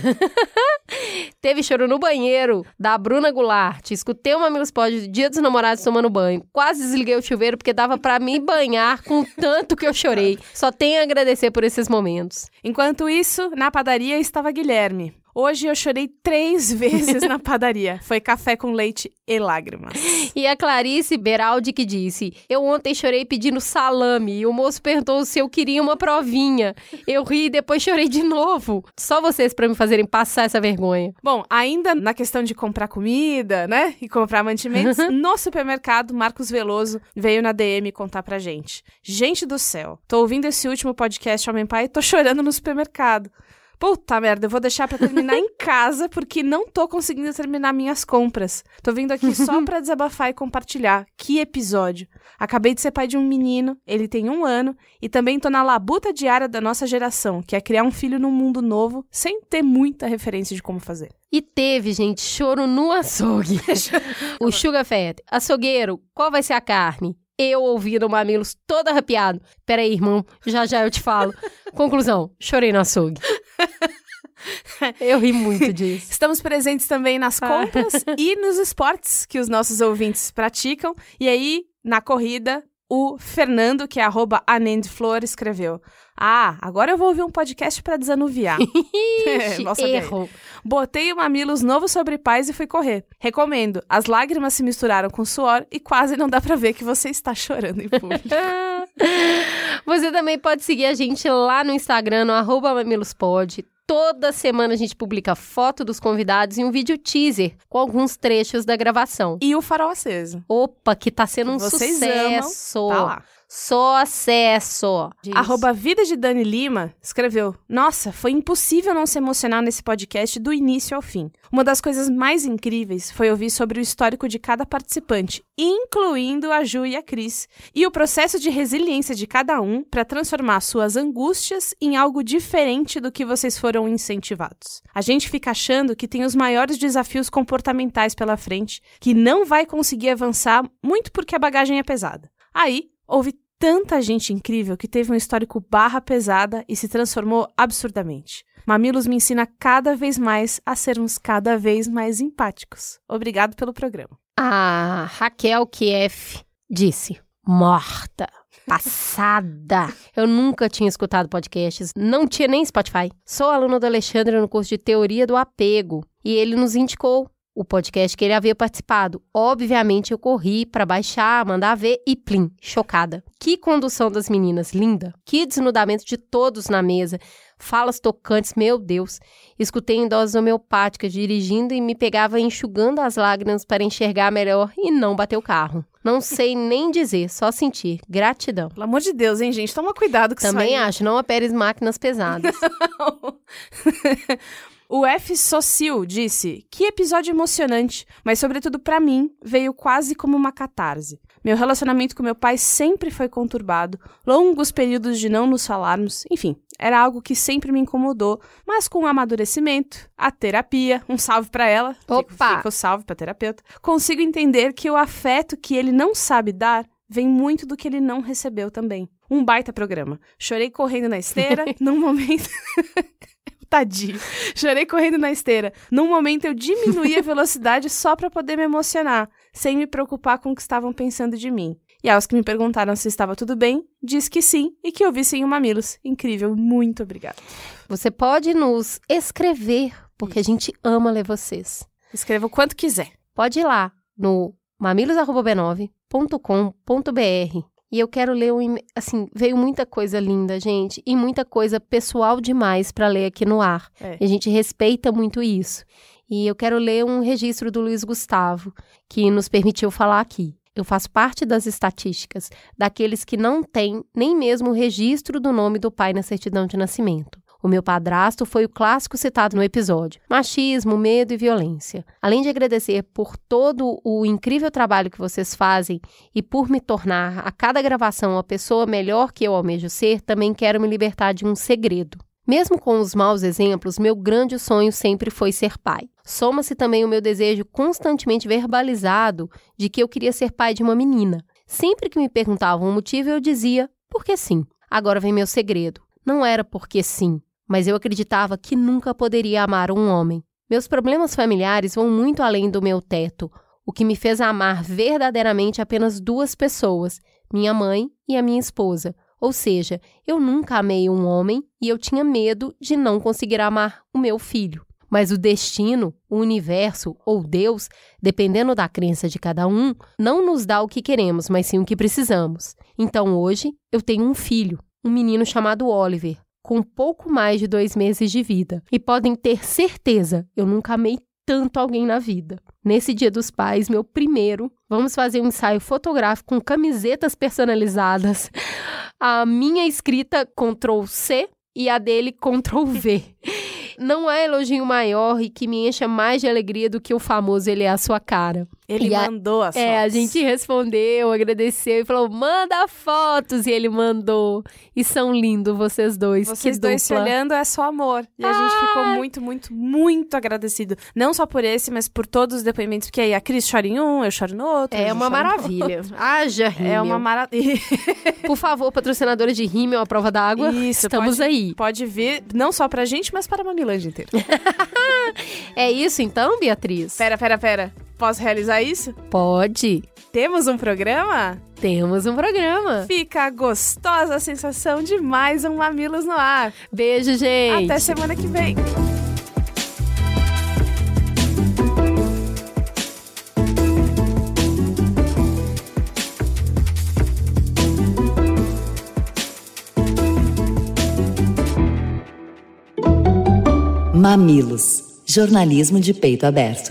teve choro no banheiro da Bruna Goulart. Escutei uma Amigos Pod dia dos namorados tomando banho. Quase desliguei o chuveiro porque dava para me banhar com tanto que eu chorei. Só tenho a agradecer por esses momentos. Enquanto isso, na padaria estava Guilherme. Hoje eu chorei três vezes na padaria. Foi café com leite e lágrimas. E a Clarice Beraldi que disse: Eu ontem chorei pedindo salame e o moço perguntou se eu queria uma provinha. Eu ri e depois chorei de novo. Só vocês para me fazerem passar essa vergonha. Bom, ainda na questão de comprar comida, né? E comprar mantimentos, no supermercado, Marcos Veloso veio na DM contar pra gente. Gente do céu, tô ouvindo esse último podcast Homem Pai e tô chorando no supermercado. Puta merda, eu vou deixar para terminar em casa porque não tô conseguindo terminar minhas compras. Tô vindo aqui só pra desabafar e compartilhar. Que episódio! Acabei de ser pai de um menino, ele tem um ano, e também tô na labuta diária da nossa geração, que é criar um filho num mundo novo sem ter muita referência de como fazer. E teve, gente, choro no açougue. o Sugar Fat. Açougueiro, qual vai ser a carne? Eu ouvindo o Mamilos todo arrepiado. Peraí, irmão, já já eu te falo. Conclusão, chorei no açougue. Eu ri muito disso. Estamos presentes também nas compras e nos esportes que os nossos ouvintes praticam. E aí, na corrida, o Fernando, que é arroba Anendflor, escreveu. Ah, agora eu vou ouvir um podcast para desanuviar. Nossa, erro. Botei o Mamilos novo sobre paz e fui correr. Recomendo. As lágrimas se misturaram com suor e quase não dá para ver que você está chorando em público. você também pode seguir a gente lá no Instagram, no arroba mamilospod. Toda semana a gente publica foto dos convidados e um vídeo teaser com alguns trechos da gravação. E o farol aceso. Opa, que tá sendo um Vocês sucesso. Amam, tá lá. Só acesso. Diz. Arroba Vida de Dani Lima escreveu: Nossa, foi impossível não se emocionar nesse podcast do início ao fim. Uma das coisas mais incríveis foi ouvir sobre o histórico de cada participante, incluindo a Ju e a Cris, e o processo de resiliência de cada um para transformar suas angústias em algo diferente do que vocês foram incentivados. A gente fica achando que tem os maiores desafios comportamentais pela frente, que não vai conseguir avançar muito porque a bagagem é pesada. Aí, houve tanta gente incrível que teve um histórico barra pesada e se transformou absurdamente. Mamilos me ensina cada vez mais a sermos cada vez mais empáticos. Obrigado pelo programa. A Raquel Kieff disse: morta. Passada! Eu nunca tinha escutado podcasts, não tinha nem Spotify. Sou aluna do Alexandre no curso de Teoria do Apego e ele nos indicou o podcast que ele havia participado. Obviamente, eu corri para baixar, mandar ver e plim, chocada. Que condução das meninas, linda. Que desnudamento de todos na mesa. Falas tocantes, meu Deus. Escutei em doses homeopáticas dirigindo e me pegava enxugando as lágrimas para enxergar melhor e não bater o carro. Não sei nem dizer, só sentir. Gratidão. Pelo amor de Deus, hein, gente? Toma cuidado com Também isso Também acho, não operes máquinas pesadas. O F. Socil disse: Que episódio emocionante, mas sobretudo para mim veio quase como uma catarse. Meu relacionamento com meu pai sempre foi conturbado, longos períodos de não nos falarmos, enfim, era algo que sempre me incomodou, mas com o amadurecimento, a terapia, um salve para ela, Opa! Fica, fica o salve para terapeuta, consigo entender que o afeto que ele não sabe dar vem muito do que ele não recebeu também. Um baita programa. Chorei correndo na esteira, num momento. Tadinho. Chorei correndo na esteira. Num momento eu diminuí a velocidade só para poder me emocionar, sem me preocupar com o que estavam pensando de mim. E aos que me perguntaram se estava tudo bem, disse que sim e que ouvissem o Mamilos. Incrível, muito obrigada. Você pode nos escrever, porque a gente ama ler vocês. Escreva o quanto quiser. Pode ir lá no mamilos.b9.com.br e eu quero ler um, assim, veio muita coisa linda, gente, e muita coisa pessoal demais para ler aqui no ar. É. E a gente respeita muito isso. E eu quero ler um registro do Luiz Gustavo, que nos permitiu falar aqui. Eu faço parte das estatísticas daqueles que não têm nem mesmo o registro do nome do pai na certidão de nascimento. O meu padrasto foi o clássico citado no episódio: machismo, medo e violência. Além de agradecer por todo o incrível trabalho que vocês fazem e por me tornar a cada gravação a pessoa melhor que eu almejo ser, também quero me libertar de um segredo. Mesmo com os maus exemplos, meu grande sonho sempre foi ser pai. Soma-se também o meu desejo constantemente verbalizado de que eu queria ser pai de uma menina. Sempre que me perguntavam o motivo, eu dizia, porque sim. Agora vem meu segredo. Não era porque sim, mas eu acreditava que nunca poderia amar um homem. Meus problemas familiares vão muito além do meu teto, o que me fez amar verdadeiramente apenas duas pessoas, minha mãe e a minha esposa. Ou seja, eu nunca amei um homem e eu tinha medo de não conseguir amar o meu filho. Mas o destino, o universo ou Deus, dependendo da crença de cada um, não nos dá o que queremos, mas sim o que precisamos. Então hoje eu tenho um filho, um menino chamado Oliver, com pouco mais de dois meses de vida. E podem ter certeza, eu nunca amei tanto alguém na vida. Nesse Dia dos Pais, meu primeiro, vamos fazer um ensaio fotográfico com camisetas personalizadas. A minha escrita Ctrl C e a dele Ctrl V. Não há elogio maior e que me encha mais de alegria do que o famoso ele é a sua cara. Ele a- mandou as É, a fotos. gente respondeu, agradeceu e falou: manda fotos. E ele mandou. E são lindos vocês dois. Vocês que dois se dupla. olhando é só amor. E a gente ficou muito, muito, muito agradecido. Não só por esse, mas por todos os depoimentos. Porque aí a Cris chora em um, eu choro no outro. É a uma maravilha. Haja rímel. É uma maravilha. Por favor, patrocinadora de rímel à prova d'água. Isso, Estamos pode, aí. Pode vir, não só pra gente, mas para a Mamilândia inteira. É isso então, Beatriz? pera, pera, pera. Posso realizar isso? Pode. Temos um programa? Temos um programa. Fica a gostosa sensação de mais um Mamilos no ar. Beijo, gente. Até semana que vem. Mamilos. Jornalismo de peito aberto.